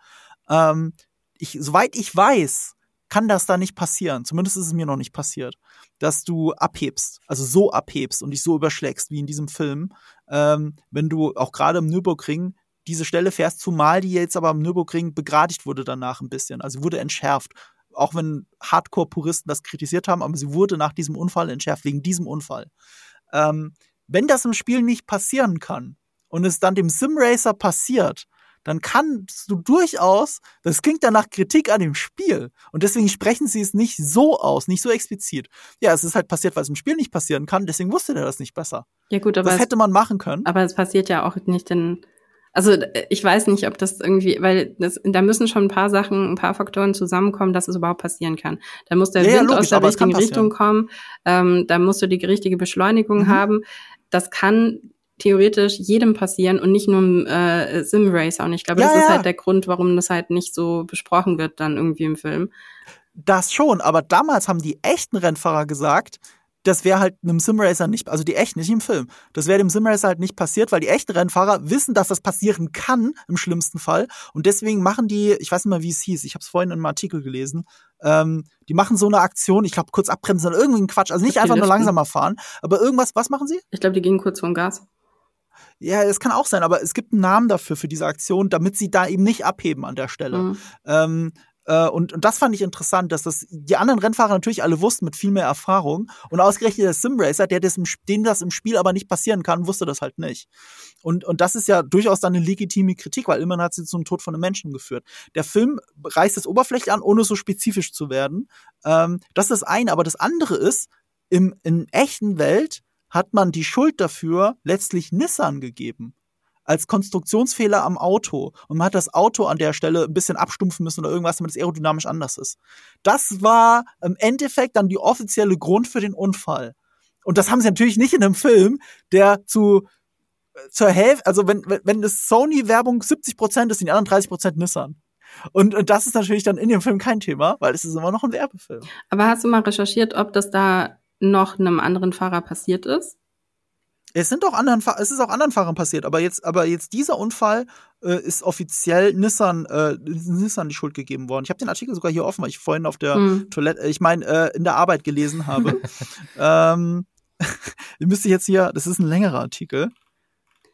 Ähm, ich, soweit ich weiß, kann das da nicht passieren. Zumindest ist es mir noch nicht passiert, dass du abhebst, also so abhebst und dich so überschlägst wie in diesem Film, ähm, wenn du auch gerade im Nürburgring diese Stelle fährst, zumal die jetzt aber im Nürburgring begradigt wurde danach ein bisschen, also wurde entschärft. Auch wenn Hardcore-Puristen das kritisiert haben, aber sie wurde nach diesem Unfall entschärft, wegen diesem Unfall. Ähm, wenn das im Spiel nicht passieren kann und es dann dem Simracer passiert, dann kannst du durchaus, das klingt dann nach Kritik an dem Spiel. Und deswegen sprechen sie es nicht so aus, nicht so explizit. Ja, es ist halt passiert, weil es im Spiel nicht passieren kann, deswegen wusste der das nicht besser. Ja, gut, aber. Das es, hätte man machen können. Aber es passiert ja auch nicht in, Also ich weiß nicht, ob das irgendwie, weil das, da müssen schon ein paar Sachen, ein paar Faktoren zusammenkommen, dass es überhaupt passieren kann. Da muss der ja, Wind ja, logisch, aus der richtigen Richtung kommen, ähm, da musst du die richtige Beschleunigung mhm. haben. Das kann theoretisch jedem passieren und nicht nur im äh, Sim Racer. Und ich glaube, ja, das ist halt der Grund, warum das halt nicht so besprochen wird dann irgendwie im Film. Das schon, aber damals haben die echten Rennfahrer gesagt, das wäre halt einem Simracer nicht, also die echten, nicht im Film, das wäre dem Simracer halt nicht passiert, weil die echten Rennfahrer wissen, dass das passieren kann im schlimmsten Fall und deswegen machen die, ich weiß nicht mal, wie es hieß, ich habe es vorhin in einem Artikel gelesen, ähm, die machen so eine Aktion, ich glaube kurz abbremsen oder irgendwie Quatsch, also nicht einfach nur langsamer fahren, aber irgendwas, was machen sie? Ich glaube, die gehen kurz vom Gas. Ja, das kann auch sein, aber es gibt einen Namen dafür, für diese Aktion, damit sie da eben nicht abheben an der Stelle. Mhm. Ähm, äh, und, und das fand ich interessant, dass das die anderen Rennfahrer natürlich alle wussten mit viel mehr Erfahrung. Und ausgerechnet der Simracer, der das im, dem das im Spiel aber nicht passieren kann, wusste das halt nicht. Und, und das ist ja durchaus dann eine legitime Kritik, weil immerhin hat sie zum Tod von einem Menschen geführt. Der Film reißt es oberflächlich an, ohne so spezifisch zu werden. Ähm, das ist das eine. Aber das andere ist, im, in echten Welt hat man die Schuld dafür letztlich Nissan gegeben als Konstruktionsfehler am Auto und man hat das Auto an der Stelle ein bisschen abstumpfen müssen oder irgendwas, damit es aerodynamisch anders ist. Das war im Endeffekt dann die offizielle Grund für den Unfall. Und das haben sie natürlich nicht in einem Film, der zu zur Hälfte, also wenn wenn das Sony Werbung 70 Prozent ist, sind die anderen 30 Prozent Nissan. Und, und das ist natürlich dann in dem Film kein Thema, weil es ist immer noch ein Werbefilm. Aber hast du mal recherchiert, ob das da noch einem anderen Fahrer passiert ist? Es sind auch anderen, es ist auch anderen Fahrern passiert, aber jetzt, aber jetzt dieser Unfall äh, ist offiziell Nissan, äh, Nissan die Schuld gegeben worden. Ich habe den Artikel sogar hier offen, weil ich vorhin auf der hm. Toilette, ich meine äh, in der Arbeit gelesen habe. ähm, ihr müsst jetzt hier, das ist ein längerer Artikel,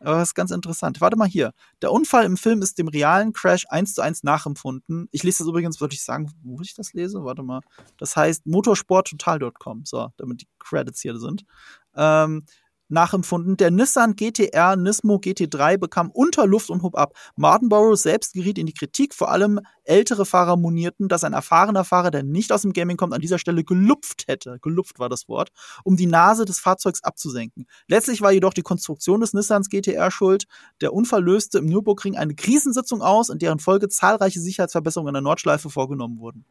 aber das ist ganz interessant. Warte mal hier. Der Unfall im Film ist dem realen Crash eins zu eins nachempfunden. Ich lese das übrigens, würde ich sagen, wo ich das lese? Warte mal. Das heißt motorsporttotal.com. So, damit die Credits hier sind. Ähm, nachempfunden. Der Nissan GTR Nismo GT3 bekam unter Luft und hob ab. Martinborough selbst geriet in die Kritik, vor allem ältere Fahrer monierten, dass ein erfahrener Fahrer, der nicht aus dem Gaming kommt, an dieser Stelle gelupft hätte, gelupft war das Wort, um die Nase des Fahrzeugs abzusenken. Letztlich war jedoch die Konstruktion des Nissans GTR schuld. Der Unfall löste im Nürburgring eine Krisensitzung aus, in deren Folge zahlreiche Sicherheitsverbesserungen an der Nordschleife vorgenommen wurden.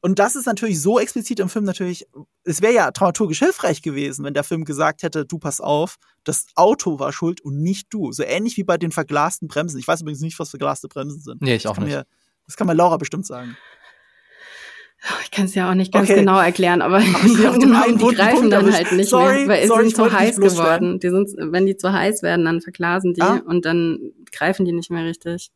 Und das ist natürlich so explizit im Film natürlich, es wäre ja dramaturgisch hilfreich gewesen, wenn der Film gesagt hätte, du pass auf, das Auto war schuld und nicht du. So ähnlich wie bei den verglasten Bremsen. Ich weiß übrigens nicht, was verglaste Bremsen sind. Nee, ich auch nicht. Mir, das kann mir Laura bestimmt sagen. Ich kann es ja auch nicht ganz okay. genau erklären, aber, aber genau, die greifen dann halt nicht sorry, mehr, weil sorry, sie sind zu heiß geworden. Die sind, wenn die zu heiß werden, dann verglasen die ah? und dann greifen die nicht mehr richtig.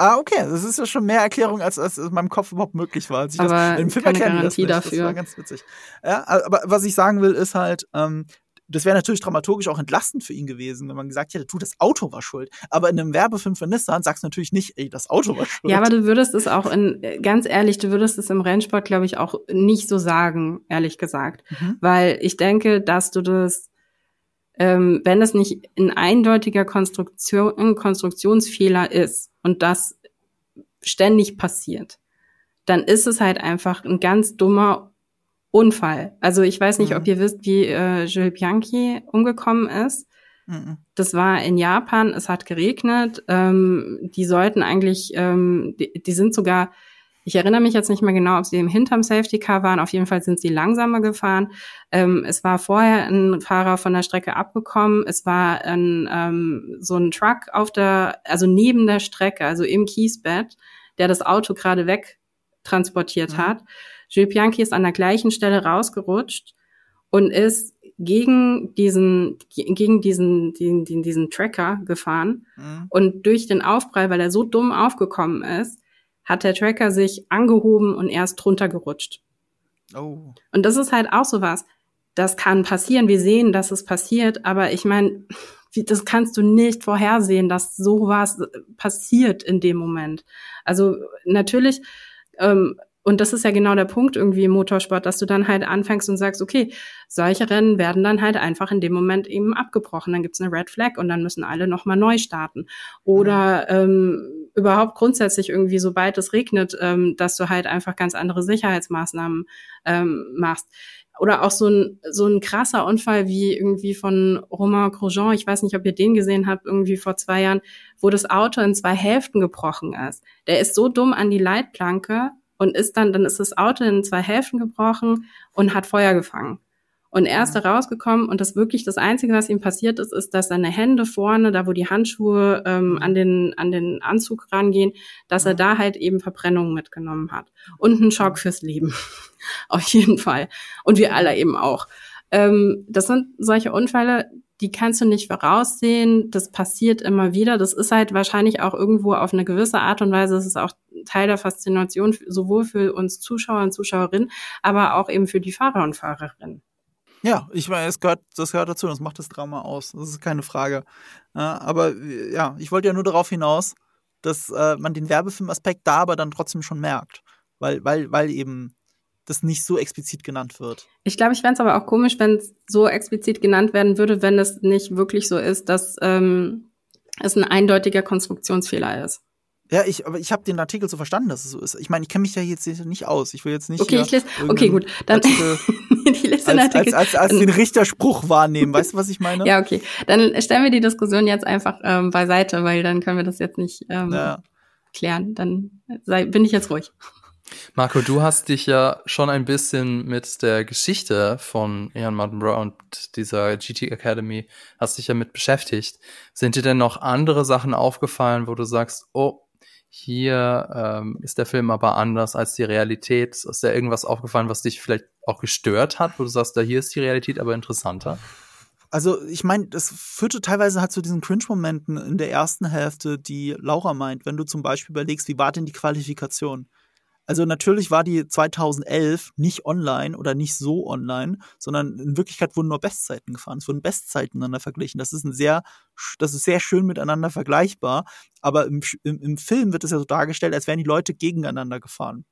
Ah, okay. Das ist ja schon mehr Erklärung, als, als in meinem Kopf überhaupt möglich war. Als ich aber das im Film keine Garantie das dafür. Das war ganz witzig. Ja, aber was ich sagen will, ist halt, ähm, das wäre natürlich dramaturgisch auch entlastend für ihn gewesen, wenn man gesagt hätte, du, das Auto war schuld. Aber in einem Werbefilm für Nissan sagst du natürlich nicht, ey, das Auto war schuld. Ja, aber du würdest es auch in, ganz ehrlich, du würdest es im Rennsport, glaube ich, auch nicht so sagen, ehrlich gesagt. Mhm. Weil ich denke, dass du das, ähm, wenn es nicht ein eindeutiger Konstruktion, Konstruktionsfehler ist, und das ständig passiert, dann ist es halt einfach ein ganz dummer Unfall. Also ich weiß nicht, mhm. ob ihr wisst, wie äh, Jules Bianchi umgekommen ist. Mhm. Das war in Japan, es hat geregnet. Ähm, die sollten eigentlich, ähm, die, die sind sogar ich erinnere mich jetzt nicht mehr genau, ob sie im hinterm Safety Car waren. Auf jeden Fall sind sie langsamer gefahren. Ähm, es war vorher ein Fahrer von der Strecke abgekommen. Es war ein, ähm, so ein Truck auf der, also neben der Strecke, also im Kiesbett, der das Auto gerade weg transportiert mhm. hat. Jules Bianchi ist an der gleichen Stelle rausgerutscht und ist gegen diesen, gegen diesen, diesen, diesen Tracker gefahren. Mhm. Und durch den Aufprall, weil er so dumm aufgekommen ist, hat der Tracker sich angehoben und erst drunter gerutscht. Oh. Und das ist halt auch so was. Das kann passieren. Wir sehen, dass es passiert, aber ich meine, das kannst du nicht vorhersehen, dass sowas passiert in dem Moment. Also natürlich ähm, und das ist ja genau der Punkt irgendwie im Motorsport, dass du dann halt anfängst und sagst, okay, solche Rennen werden dann halt einfach in dem Moment eben abgebrochen. Dann gibt's eine Red Flag und dann müssen alle nochmal neu starten. Oder ähm, überhaupt grundsätzlich irgendwie, sobald es regnet, ähm, dass du halt einfach ganz andere Sicherheitsmaßnahmen ähm, machst. oder auch so ein, so ein krasser Unfall wie irgendwie von Romain Grosjean, ich weiß nicht, ob ihr den gesehen habt, irgendwie vor zwei Jahren, wo das Auto in zwei Hälften gebrochen ist. Der ist so dumm an die Leitplanke und ist dann, dann ist das Auto in zwei Hälften gebrochen und hat Feuer gefangen. Und er ist da rausgekommen und das wirklich das Einzige, was ihm passiert ist, ist, dass seine Hände vorne, da wo die Handschuhe ähm, an, den, an den Anzug rangehen, dass er da halt eben Verbrennungen mitgenommen hat. Und einen Schock fürs Leben. Auf jeden Fall. Und wir alle eben auch. Ähm, das sind solche Unfälle, die kannst du nicht voraussehen. Das passiert immer wieder. Das ist halt wahrscheinlich auch irgendwo auf eine gewisse Art und Weise. Das ist auch Teil der Faszination, sowohl für uns Zuschauer und Zuschauerinnen, aber auch eben für die Fahrer und Fahrerinnen. Ja, ich meine, es gehört, das gehört dazu, das macht das Drama aus. Das ist keine Frage. Aber ja, ich wollte ja nur darauf hinaus, dass äh, man den Werbefilmaspekt da aber dann trotzdem schon merkt. Weil, weil, weil eben das nicht so explizit genannt wird. Ich glaube, ich fände es aber auch komisch, wenn es so explizit genannt werden würde, wenn es nicht wirklich so ist, dass ähm, es ein eindeutiger Konstruktionsfehler ist. Ja, ich, aber ich habe den Artikel so verstanden, dass es so ist. Ich meine, ich kenne mich ja jetzt nicht aus. Ich will jetzt nicht. Okay, ich lese. Okay, gut. Dann ich lese den als, Artikel. Als, als, als den Richterspruch wahrnehmen. Weißt du, was ich meine? ja, okay. Dann stellen wir die Diskussion jetzt einfach ähm, beiseite, weil dann können wir das jetzt nicht ähm, ja. klären. Dann sei, bin ich jetzt ruhig. Marco, du hast dich ja schon ein bisschen mit der Geschichte von Ian Martinborough und dieser GT Academy, hast dich ja mit beschäftigt. Sind dir denn noch andere Sachen aufgefallen, wo du sagst, oh, hier ähm, ist der Film aber anders als die Realität. Ist dir irgendwas aufgefallen, was dich vielleicht auch gestört hat, wo du sagst, da hier ist die Realität aber interessanter? Also ich meine, das führte teilweise halt zu diesen Cringe-Momenten in der ersten Hälfte, die Laura meint, wenn du zum Beispiel überlegst, wie war denn die Qualifikation? Also natürlich war die 2011 nicht online oder nicht so online, sondern in Wirklichkeit wurden nur Bestzeiten gefahren. Es wurden Bestzeiten miteinander verglichen. Das ist ein sehr, das ist sehr schön miteinander vergleichbar. Aber im, im, im Film wird es ja so dargestellt, als wären die Leute gegeneinander gefahren.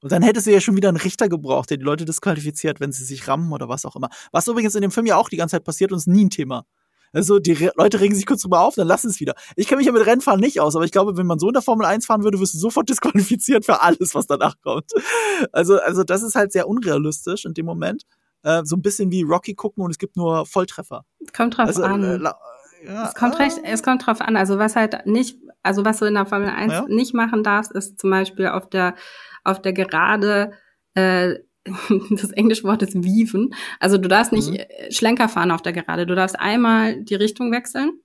Und dann hätte sie ja schon wieder einen Richter gebraucht, der die Leute disqualifiziert, wenn sie sich rammen oder was auch immer. Was übrigens in dem Film ja auch die ganze Zeit passiert und ist nie ein Thema. Also die Re Leute regen sich kurz drüber auf, dann lassen es wieder. Ich kenne mich ja mit Rennfahren nicht aus, aber ich glaube, wenn man so in der Formel 1 fahren würde, wirst du sofort disqualifiziert für alles, was danach kommt. Also, also das ist halt sehr unrealistisch in dem Moment. Äh, so ein bisschen wie Rocky gucken und es gibt nur Volltreffer. Kommt drauf also, an. Äh, ja, es kommt recht, es kommt drauf an. Also was halt nicht, also was du in der Formel 1 ja. nicht machen darfst, ist zum Beispiel auf der, auf der Gerade äh, das englische Wort ist weaven. Also du darfst nicht mhm. Schlenker fahren auf der Gerade. Du darfst einmal die Richtung wechseln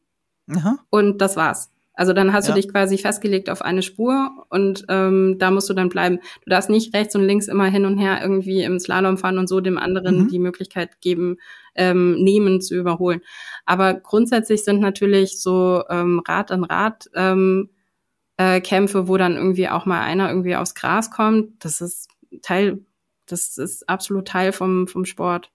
Aha. und das war's. Also dann hast ja. du dich quasi festgelegt auf eine Spur und ähm, da musst du dann bleiben. Du darfst nicht rechts und links immer hin und her irgendwie im Slalom fahren und so dem anderen mhm. die Möglichkeit geben, ähm, nehmen zu überholen. Aber grundsätzlich sind natürlich so ähm, Rad an Rad ähm, äh, Kämpfe, wo dann irgendwie auch mal einer irgendwie aufs Gras kommt. Das ist Teil das ist absolut Teil vom, vom Sport.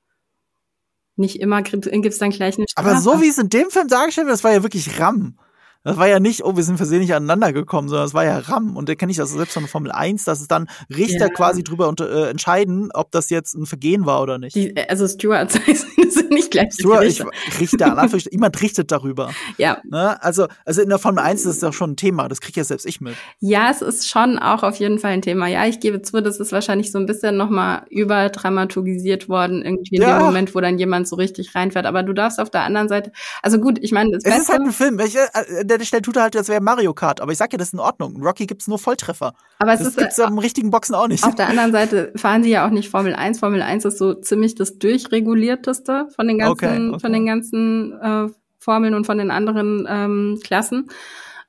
Nicht immer gibt es dann gleich eine Strafe. Aber so wie es in dem Film dargestellt wird, das war ja wirklich Ram. Das war ja nicht, oh, wir sind versehentlich aneinander gekommen, sondern es war ja RAM. Und da kenne ich das selbst von der Formel 1, dass es dann Richter ja. quasi drüber unter, äh, entscheiden, ob das jetzt ein Vergehen war oder nicht. Die, also Stewards sind nicht gleich Steward, Richter. Ich, Richter, jemand richtet darüber. Ja. Ne? Also, also in der Formel 1 ist das doch schon ein Thema, das kriege ja selbst ich mit. Ja, es ist schon auch auf jeden Fall ein Thema. Ja, ich gebe zu, das ist wahrscheinlich so ein bisschen nochmal überdramatisiert worden, irgendwie in ja. dem Moment, wo dann jemand so richtig reinfährt. Aber du darfst auf der anderen Seite, also gut, ich meine, das Es ist halt ein Film, welche, äh, der Stelle tut er halt, als wäre Mario Kart. Aber ich sag ja, das ist in Ordnung. In Rocky gibt's nur Volltreffer. Aber es das ist, gibt's äh, im richtigen Boxen auch nicht. Auf der anderen Seite fahren sie ja auch nicht Formel 1. Formel 1 ist so ziemlich das durchregulierteste von den ganzen, okay, okay. von den ganzen äh, Formeln und von den anderen ähm, Klassen.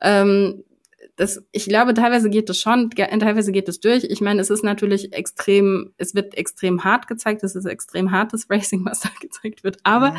Ähm, das, ich glaube, teilweise geht es schon, teilweise geht es durch. Ich meine, es ist natürlich extrem, es wird extrem hart gezeigt, es ist extrem hartes Racing, was da gezeigt wird. Aber mhm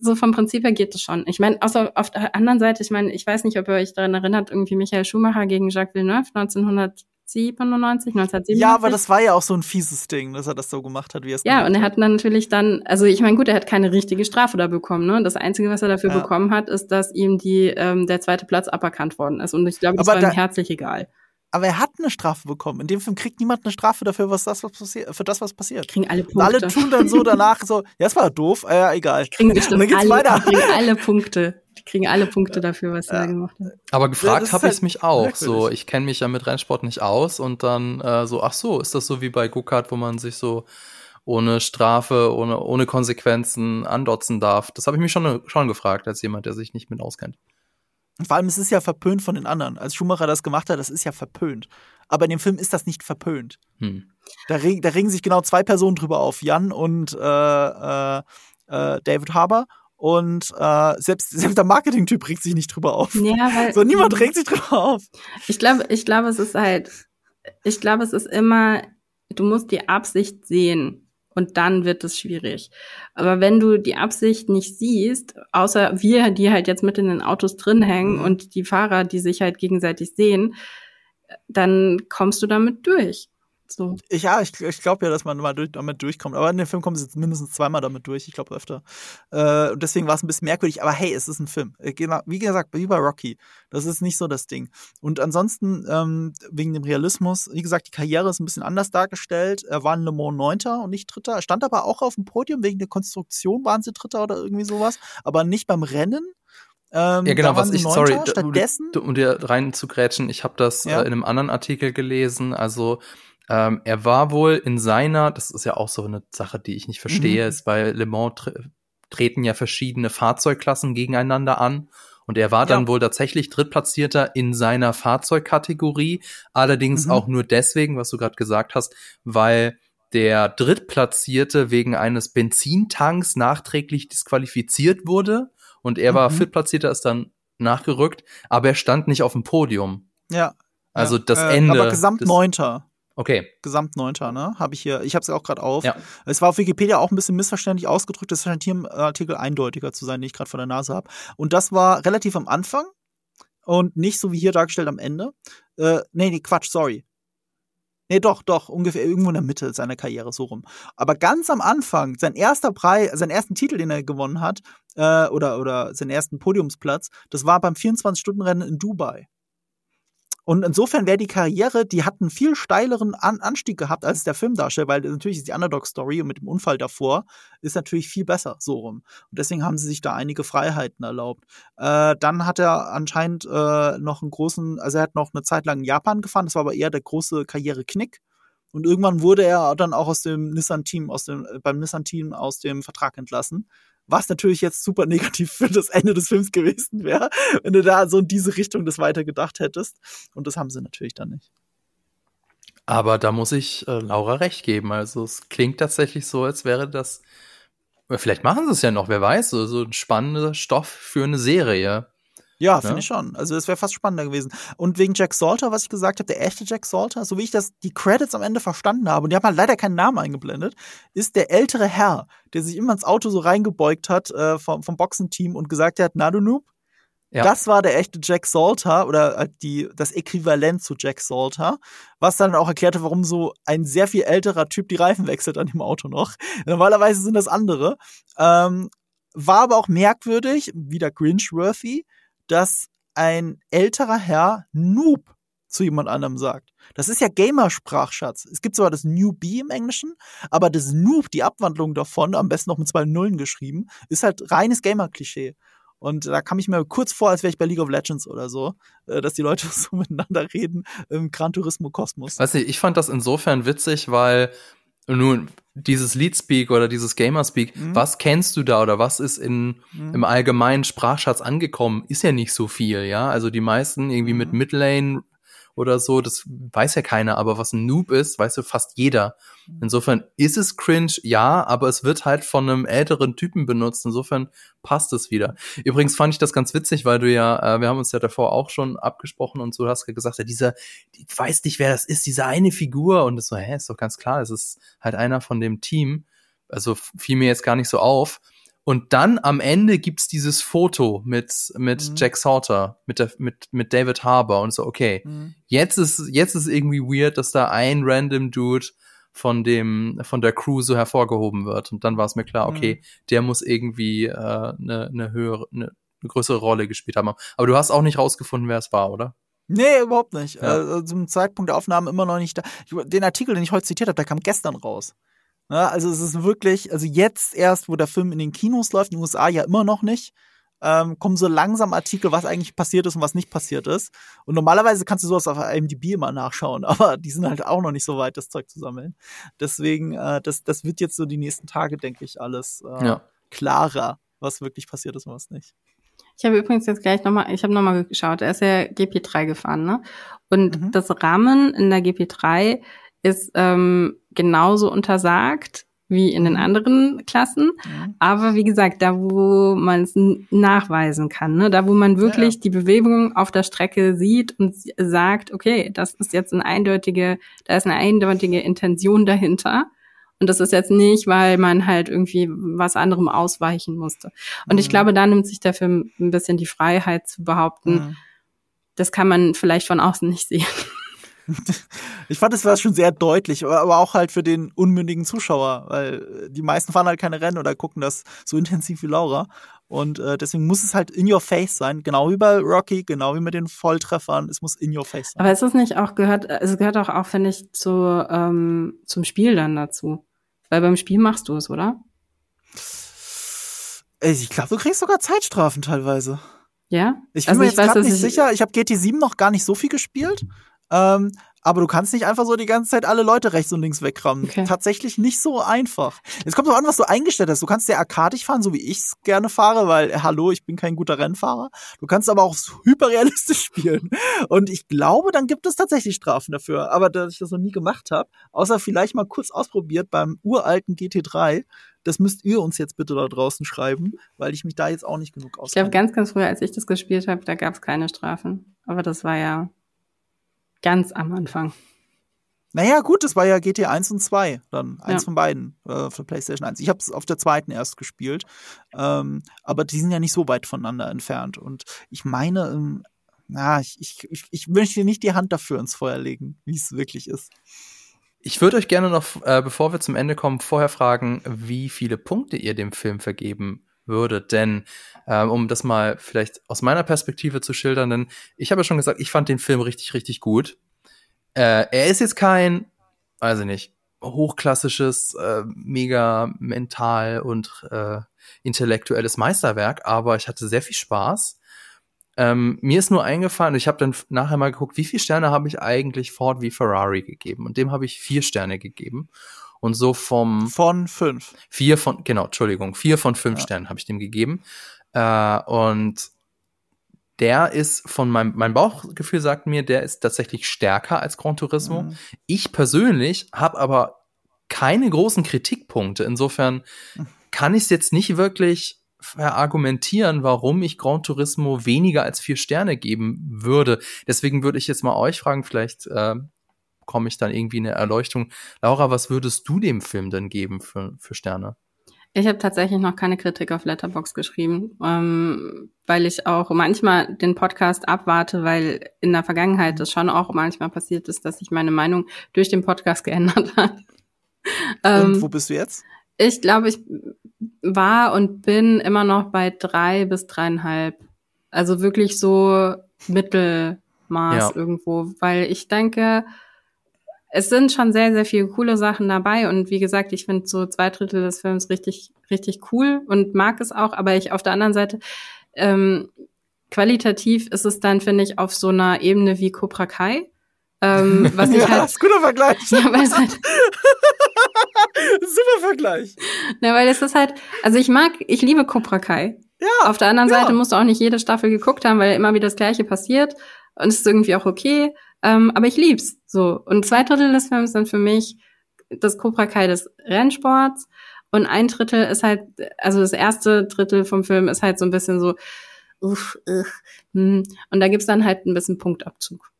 so vom Prinzip her geht es schon. Ich meine, außer auf der anderen Seite, ich meine, ich weiß nicht, ob ihr euch daran erinnert, irgendwie Michael Schumacher gegen Jacques Villeneuve 1997, 1997. Ja, aber das war ja auch so ein fieses Ding, dass er das so gemacht hat, wie er es Ja, und er hat dann natürlich dann, also ich meine, gut, er hat keine richtige Strafe da bekommen, ne? Das Einzige, was er dafür ja. bekommen hat, ist, dass ihm die, ähm, der zweite Platz aberkannt worden ist. Und ich glaube, das aber war ihm herzlich egal aber er hat eine Strafe bekommen. In dem Film kriegt niemand eine Strafe dafür, was das, was passiert, für das, was passiert. Kriegen alle Punkte. alle tun dann so danach so, ja, das war doof, äh, ja, egal. Kriegen bestimmt dann geht's alle, weiter. kriegen alle Punkte. Die kriegen alle Punkte dafür, was ja. er gemacht hat. Aber gefragt ja, habe halt ich mich auch. Merkwürdig. So, ich kenne mich ja mit Rennsport nicht aus und dann äh, so, ach so, ist das so wie bei Go-Kart, wo man sich so ohne Strafe, ohne, ohne Konsequenzen andotzen darf. Das habe ich mich schon, schon gefragt, als jemand, der sich nicht mit auskennt. Und vor allem, es ist ja verpönt von den anderen. Als Schumacher das gemacht hat, das ist ja verpönt. Aber in dem Film ist das nicht verpönt. Hm. Da, reg, da regen sich genau zwei Personen drüber auf, Jan und äh, äh, äh David Harbour. Und äh, selbst, selbst der Marketing-Typ regt sich nicht drüber auf. Ja, weil, so niemand regt sich drüber auf. Ich glaube, ich glaube, es ist halt, ich glaube, es ist immer, du musst die Absicht sehen. Und dann wird es schwierig. Aber wenn du die Absicht nicht siehst, außer wir, die halt jetzt mit in den Autos drin hängen mhm. und die Fahrer, die sich halt gegenseitig sehen, dann kommst du damit durch. So. Ich, ja, ich, ich glaube ja, dass man mal durch, damit durchkommt. Aber in dem Film kommen sie jetzt mindestens zweimal damit durch. Ich glaube öfter. Äh, und deswegen war es ein bisschen merkwürdig. Aber hey, es ist ein Film. Äh, wie gesagt, wie bei Rocky. Das ist nicht so das Ding. Und ansonsten, ähm, wegen dem Realismus, wie gesagt, die Karriere ist ein bisschen anders dargestellt. Er war in Le Mans Neunter und nicht Dritter. Er stand aber auch auf dem Podium. Wegen der Konstruktion waren sie Dritter oder irgendwie sowas. Aber nicht beim Rennen. Ähm, ja, genau, was ich, sorry, stattdessen, um dir rein zu grätschen, ich habe das ja. äh, in einem anderen Artikel gelesen, also ähm, er war wohl in seiner, das ist ja auch so eine Sache, die ich nicht verstehe, mhm. ist bei Le Mans tre treten ja verschiedene Fahrzeugklassen gegeneinander an. Und er war dann wohl tatsächlich Drittplatzierter in seiner Fahrzeugkategorie, allerdings mhm. auch nur deswegen, was du gerade gesagt hast, weil der Drittplatzierte wegen eines Benzintanks nachträglich disqualifiziert wurde und er mhm. war Viertplatzierter, ist dann nachgerückt, aber er stand nicht auf dem Podium. Ja. Also das äh, Ende. Aber Gesamt Neunter. Okay. Gesamt Neunter, ne? Habe ich hier. Ich habe es auch gerade auf. Ja. Es war auf Wikipedia auch ein bisschen missverständlich ausgedrückt. Das scheint hier im Artikel eindeutiger zu sein, den ich gerade vor der Nase habe. Und das war relativ am Anfang und nicht so wie hier dargestellt am Ende. Äh, nee, nee, Quatsch, sorry. Nee, doch, doch, ungefähr irgendwo in der Mitte seiner Karriere, so rum. Aber ganz am Anfang, sein erster Preis, seinen ersten Titel, den er gewonnen hat, äh, oder, oder seinen ersten Podiumsplatz, das war beim 24-Stunden-Rennen in Dubai. Und insofern wäre die Karriere, die hat einen viel steileren An Anstieg gehabt, als der Film darstellt, weil natürlich ist die Underdog-Story und mit dem Unfall davor ist natürlich viel besser, so rum. Und deswegen haben sie sich da einige Freiheiten erlaubt. Äh, dann hat er anscheinend äh, noch einen großen, also er hat noch eine Zeit lang in Japan gefahren, das war aber eher der große Karriereknick. Und irgendwann wurde er dann auch aus dem Nissan-Team, aus dem, äh, beim Nissan-Team aus dem Vertrag entlassen was natürlich jetzt super negativ für das Ende des Films gewesen wäre, wenn du da so in diese Richtung das weiter gedacht hättest. Und das haben sie natürlich dann nicht. Aber da muss ich äh, Laura recht geben. Also es klingt tatsächlich so, als wäre das. Vielleicht machen sie es ja noch, wer weiß, so, so ein spannender Stoff für eine Serie. Ja, finde ich schon. Also es wäre fast spannender gewesen. Und wegen Jack Salter, was ich gesagt habe, der echte Jack Salter, so wie ich das die Credits am Ende verstanden habe, und die haben halt leider keinen Namen eingeblendet, ist der ältere Herr, der sich immer ins Auto so reingebeugt hat äh, vom, vom Boxenteam und gesagt hat, na du Noob, ja. Das war der echte Jack Salter oder äh, die, das Äquivalent zu Jack Salter, was dann auch erklärte, warum so ein sehr viel älterer Typ die Reifen wechselt an dem Auto noch. Normalerweise sind das andere. Ähm, war aber auch merkwürdig, wieder cringe-worthy, dass ein älterer Herr Noob zu jemand anderem sagt. Das ist ja Gamersprachschatz. Es gibt zwar das Newbie im Englischen, aber das Noob, die Abwandlung davon, am besten noch mit zwei Nullen geschrieben, ist halt reines Gamer-Klischee. Und da kam ich mir kurz vor, als wäre ich bei League of Legends oder so, äh, dass die Leute so miteinander reden im Gran Turismo Kosmos. Weiß nicht, ich fand das insofern witzig, weil nun, dieses Leadspeak oder dieses Gamerspeak, mhm. was kennst du da oder was ist in, mhm. im allgemeinen Sprachschatz angekommen, ist ja nicht so viel, ja. Also die meisten irgendwie mhm. mit Midlane oder so, das weiß ja keiner, aber was ein Noob ist, weiß ja fast jeder. Insofern ist es cringe, ja, aber es wird halt von einem älteren Typen benutzt. Insofern passt es wieder. Übrigens fand ich das ganz witzig, weil du ja, äh, wir haben uns ja davor auch schon abgesprochen und so hast gesagt, ja, dieser, ich weiß nicht, wer das ist, diese eine Figur. Und das so, hä, ist doch ganz klar, es ist halt einer von dem Team. Also fiel mir jetzt gar nicht so auf. Und dann am Ende gibt's dieses Foto mit, mit mhm. Jack Salter, mit, der, mit, mit David Harbour und so, okay, mhm. jetzt ist, jetzt ist irgendwie weird, dass da ein random Dude von dem, von der Crew so hervorgehoben wird. Und dann war es mir klar, okay, mhm. der muss irgendwie eine äh, ne, ne höhere, eine ne größere Rolle gespielt haben. Aber du hast auch nicht rausgefunden, wer es war, oder? Nee, überhaupt nicht. Ja. Also, zum Zeitpunkt der Aufnahme immer noch nicht da. Den Artikel, den ich heute zitiert habe, der kam gestern raus. Ja, also es ist wirklich, also jetzt erst, wo der Film in den Kinos läuft, in den USA ja immer noch nicht. ähm, kommen so langsam Artikel, was eigentlich passiert ist und was nicht passiert ist. Und normalerweise kannst du sowas auf IMDb immer nachschauen, aber die sind halt auch noch nicht so weit, das Zeug zu sammeln. Deswegen, äh, das, das wird jetzt so die nächsten Tage, denke ich, alles äh, ja. klarer, was wirklich passiert ist und was nicht. Ich habe übrigens jetzt gleich nochmal, ich habe nochmal geschaut, er ist ja GP3 gefahren, ne? Und mhm. das Rahmen in der GP3 ist ähm, genauso untersagt wie in den anderen Klassen. Mhm. Aber wie gesagt, da wo man es nachweisen kann, ne? da wo man wirklich ja, ja. die Bewegung auf der Strecke sieht und sagt, okay, das ist jetzt eine eindeutige, da ist eine eindeutige Intention dahinter. Und das ist jetzt nicht, weil man halt irgendwie was anderem ausweichen musste. Und mhm. ich glaube, da nimmt sich der Film ein bisschen die Freiheit zu behaupten, mhm. das kann man vielleicht von außen nicht sehen. ich fand, es war schon sehr deutlich, aber auch halt für den unmündigen Zuschauer, weil die meisten fahren halt keine Rennen oder gucken das so intensiv wie Laura. Und äh, deswegen muss es halt in your face sein, genau wie bei Rocky, genau wie mit den Volltreffern. Es muss in your face sein. Aber ist es nicht auch gehört, es gehört auch, auch finde ich, zu, ähm, zum Spiel dann dazu. Weil beim Spiel machst du es, oder? Ich glaube, du kriegst sogar Zeitstrafen teilweise. Ja? Ich bin also mir jetzt gerade nicht sicher. Ich habe GT7 noch gar nicht so viel gespielt. Ähm, aber du kannst nicht einfach so die ganze Zeit alle Leute rechts und links wegrammen. Okay. Tatsächlich nicht so einfach. Es kommt doch an, was du eingestellt hast. Du kannst ja arkadig fahren, so wie ich es gerne fahre, weil, hallo, ich bin kein guter Rennfahrer. Du kannst aber auch hyperrealistisch spielen. Und ich glaube, dann gibt es tatsächlich Strafen dafür. Aber dass ich das noch nie gemacht habe, außer vielleicht mal kurz ausprobiert beim uralten GT3, das müsst ihr uns jetzt bitte da draußen schreiben, weil ich mich da jetzt auch nicht genug auskenne. Ich glaube, ganz, ganz früher, als ich das gespielt habe, da gab es keine Strafen. Aber das war ja Ganz am Anfang. Naja, gut, das war ja GTA 1 und 2, dann eins ja. von beiden äh, für PlayStation 1. Ich habe es auf der zweiten erst gespielt, ähm, aber die sind ja nicht so weit voneinander entfernt. Und ich meine, ähm, na, ich, ich, ich möchte nicht die Hand dafür ins Feuer legen, wie es wirklich ist. Ich würde euch gerne noch, äh, bevor wir zum Ende kommen, vorher fragen, wie viele Punkte ihr dem Film vergeben würdet. Denn ähm, um das mal vielleicht aus meiner Perspektive zu schildern, denn ich habe ja schon gesagt, ich fand den Film richtig, richtig gut. Äh, er ist jetzt kein, weiß ich nicht, hochklassisches, äh, mega mental und äh, intellektuelles Meisterwerk, aber ich hatte sehr viel Spaß. Ähm, mir ist nur eingefallen, ich habe dann nachher mal geguckt, wie viele Sterne habe ich eigentlich Ford wie Ferrari gegeben? Und dem habe ich vier Sterne gegeben. Und so vom von fünf. Vier von, genau, Entschuldigung, vier von fünf ja. Sternen habe ich dem gegeben. Äh, und der ist von meinem, mein Bauchgefühl sagt mir, der ist tatsächlich stärker als Gran Turismo. Mhm. Ich persönlich habe aber keine großen Kritikpunkte. Insofern kann ich es jetzt nicht wirklich verargumentieren, warum ich Gran Turismo weniger als vier Sterne geben würde. Deswegen würde ich jetzt mal euch fragen, vielleicht äh, bekomme ich dann irgendwie eine Erleuchtung. Laura, was würdest du dem Film denn geben für, für Sterne? Ich habe tatsächlich noch keine Kritik auf Letterbox geschrieben, ähm, weil ich auch manchmal den Podcast abwarte, weil in der Vergangenheit es schon auch manchmal passiert ist, dass sich meine Meinung durch den Podcast geändert hat. Und ähm, wo bist du jetzt? Ich glaube, ich war und bin immer noch bei drei bis dreieinhalb. Also wirklich so Mittelmaß ja. irgendwo, weil ich denke, es sind schon sehr, sehr viele coole Sachen dabei. Und wie gesagt, ich finde so zwei Drittel des Films richtig, richtig cool und mag es auch. Aber ich auf der anderen Seite, ähm, qualitativ ist es dann, finde ich, auf so einer Ebene wie Cobra Kai. Ähm, was ich ja, halt, ist guter Vergleich. Ja, weil es halt, Super Vergleich. Na, weil es ist halt, also ich mag, ich liebe Cobra Kai. Ja. Auf der anderen ja. Seite musst du auch nicht jede Staffel geguckt haben, weil immer wieder das Gleiche passiert. Und es ist irgendwie auch okay. Ähm, aber ich lieb's so. Und zwei Drittel des Films sind für mich das Cobra Kai des Rennsports. Und ein Drittel ist halt, also das erste Drittel vom Film ist halt so ein bisschen so, uff, uff, hm. und da gibt's dann halt ein bisschen Punktabzug.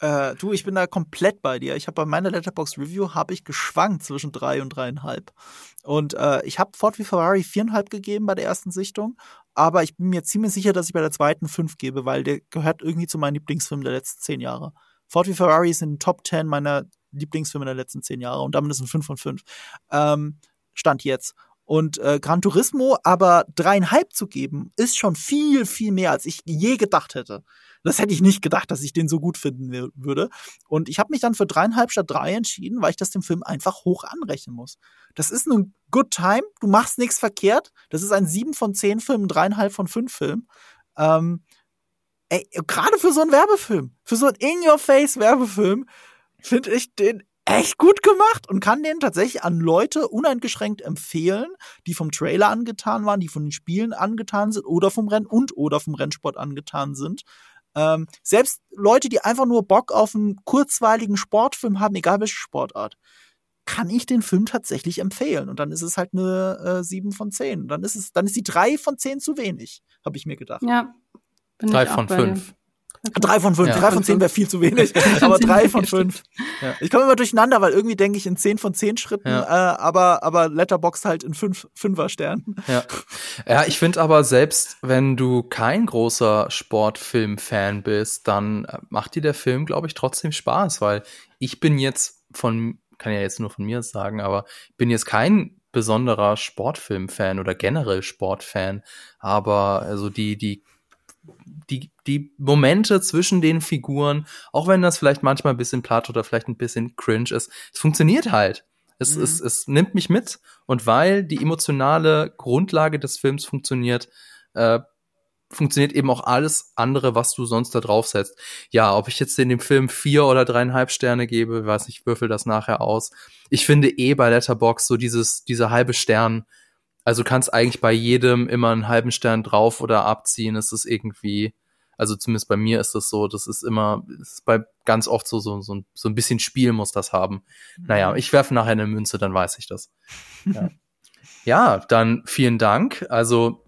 Äh, du, ich bin da komplett bei dir. Ich habe bei meiner Letterbox Review habe ich geschwankt zwischen drei und dreieinhalb. Und äh, ich habe Ford v Ferrari viereinhalb gegeben bei der ersten Sichtung, aber ich bin mir ziemlich sicher, dass ich bei der zweiten fünf gebe, weil der gehört irgendwie zu meinen Lieblingsfilmen der letzten zehn Jahre. Ford v Ferrari ist in den Top 10 meiner Lieblingsfilme der letzten zehn Jahre und damit ist ein 5 von 5. Ähm, Stand jetzt. Und äh, Gran Turismo aber dreieinhalb zu geben, ist schon viel, viel mehr, als ich je gedacht hätte. Das hätte ich nicht gedacht, dass ich den so gut finden würde. Und ich habe mich dann für dreieinhalb statt drei entschieden, weil ich das dem Film einfach hoch anrechnen muss. Das ist ein Good Time, du machst nichts verkehrt. Das ist ein sieben von zehn Film, dreieinhalb von fünf Film. Ähm, ey, gerade für so einen Werbefilm, für so einen In-Your-Face-Werbefilm, finde ich den echt gut gemacht und kann den tatsächlich an Leute uneingeschränkt empfehlen, die vom Trailer angetan waren, die von den Spielen angetan sind oder vom Rennen und oder vom Rennsport angetan sind. Ähm, selbst Leute, die einfach nur Bock auf einen kurzweiligen Sportfilm haben, egal welche Sportart, kann ich den Film tatsächlich empfehlen. Und dann ist es halt eine äh, 7 von 10. Dann ist es, dann ist die 3 von 10 zu wenig, habe ich mir gedacht. Ja. Drei von fünf. Drei von fünf. Ja. Drei von zehn wäre viel zu wenig. aber drei von fünf. Ja. Ich komme immer durcheinander, weil irgendwie denke ich in zehn von zehn Schritten, ja. äh, aber, aber Letterboxd halt in fünf, Fünfer-Sternen. Ja. ja, ich finde aber selbst, wenn du kein großer Sportfilm-Fan bist, dann macht dir der Film, glaube ich, trotzdem Spaß, weil ich bin jetzt von, kann ja jetzt nur von mir sagen, aber bin jetzt kein besonderer Sportfilm-Fan oder generell Sportfan, aber also die, die die, die Momente zwischen den Figuren, auch wenn das vielleicht manchmal ein bisschen platt oder vielleicht ein bisschen cringe ist, es funktioniert halt. Es, mhm. es, es nimmt mich mit und weil die emotionale Grundlage des Films funktioniert, äh, funktioniert eben auch alles andere, was du sonst da draufsetzt. Ja, ob ich jetzt in dem Film vier oder dreieinhalb Sterne gebe, weiß nicht, würfel das nachher aus. Ich finde eh bei Letterbox so dieses, dieser halbe Stern, also kannst eigentlich bei jedem immer einen halben Stern drauf oder abziehen. Es ist irgendwie, also zumindest bei mir ist das so, das ist immer, ist bei ganz oft so, so, so, ein, so ein bisschen Spiel muss das haben. Mhm. Naja, ich werfe nachher eine Münze, dann weiß ich das. Ja. ja, dann vielen Dank. Also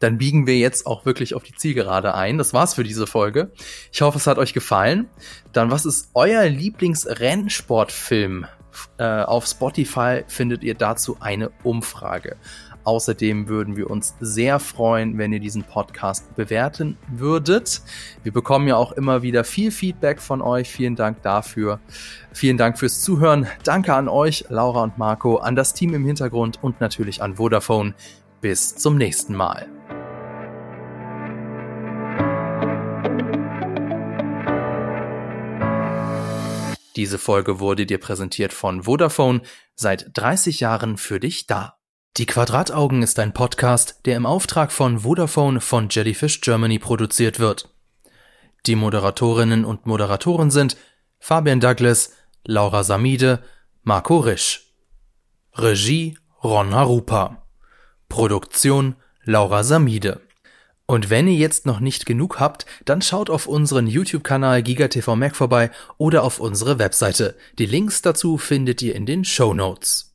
dann biegen wir jetzt auch wirklich auf die Zielgerade ein. Das war's für diese Folge. Ich hoffe, es hat euch gefallen. Dann, was ist euer Lieblingsrennsportfilm? Äh, auf Spotify findet ihr dazu eine Umfrage. Außerdem würden wir uns sehr freuen, wenn ihr diesen Podcast bewerten würdet. Wir bekommen ja auch immer wieder viel Feedback von euch. Vielen Dank dafür. Vielen Dank fürs Zuhören. Danke an euch, Laura und Marco, an das Team im Hintergrund und natürlich an Vodafone. Bis zum nächsten Mal. Diese Folge wurde dir präsentiert von Vodafone, seit 30 Jahren für dich da. Die Quadrataugen ist ein Podcast, der im Auftrag von Vodafone von Jellyfish Germany produziert wird. Die Moderatorinnen und Moderatoren sind Fabian Douglas, Laura Samide, Marco Risch. Regie Ron Harupa. Produktion Laura Samide. Und wenn ihr jetzt noch nicht genug habt, dann schaut auf unseren YouTube-Kanal GigaTV Mac vorbei oder auf unsere Webseite. Die Links dazu findet ihr in den Show Notes.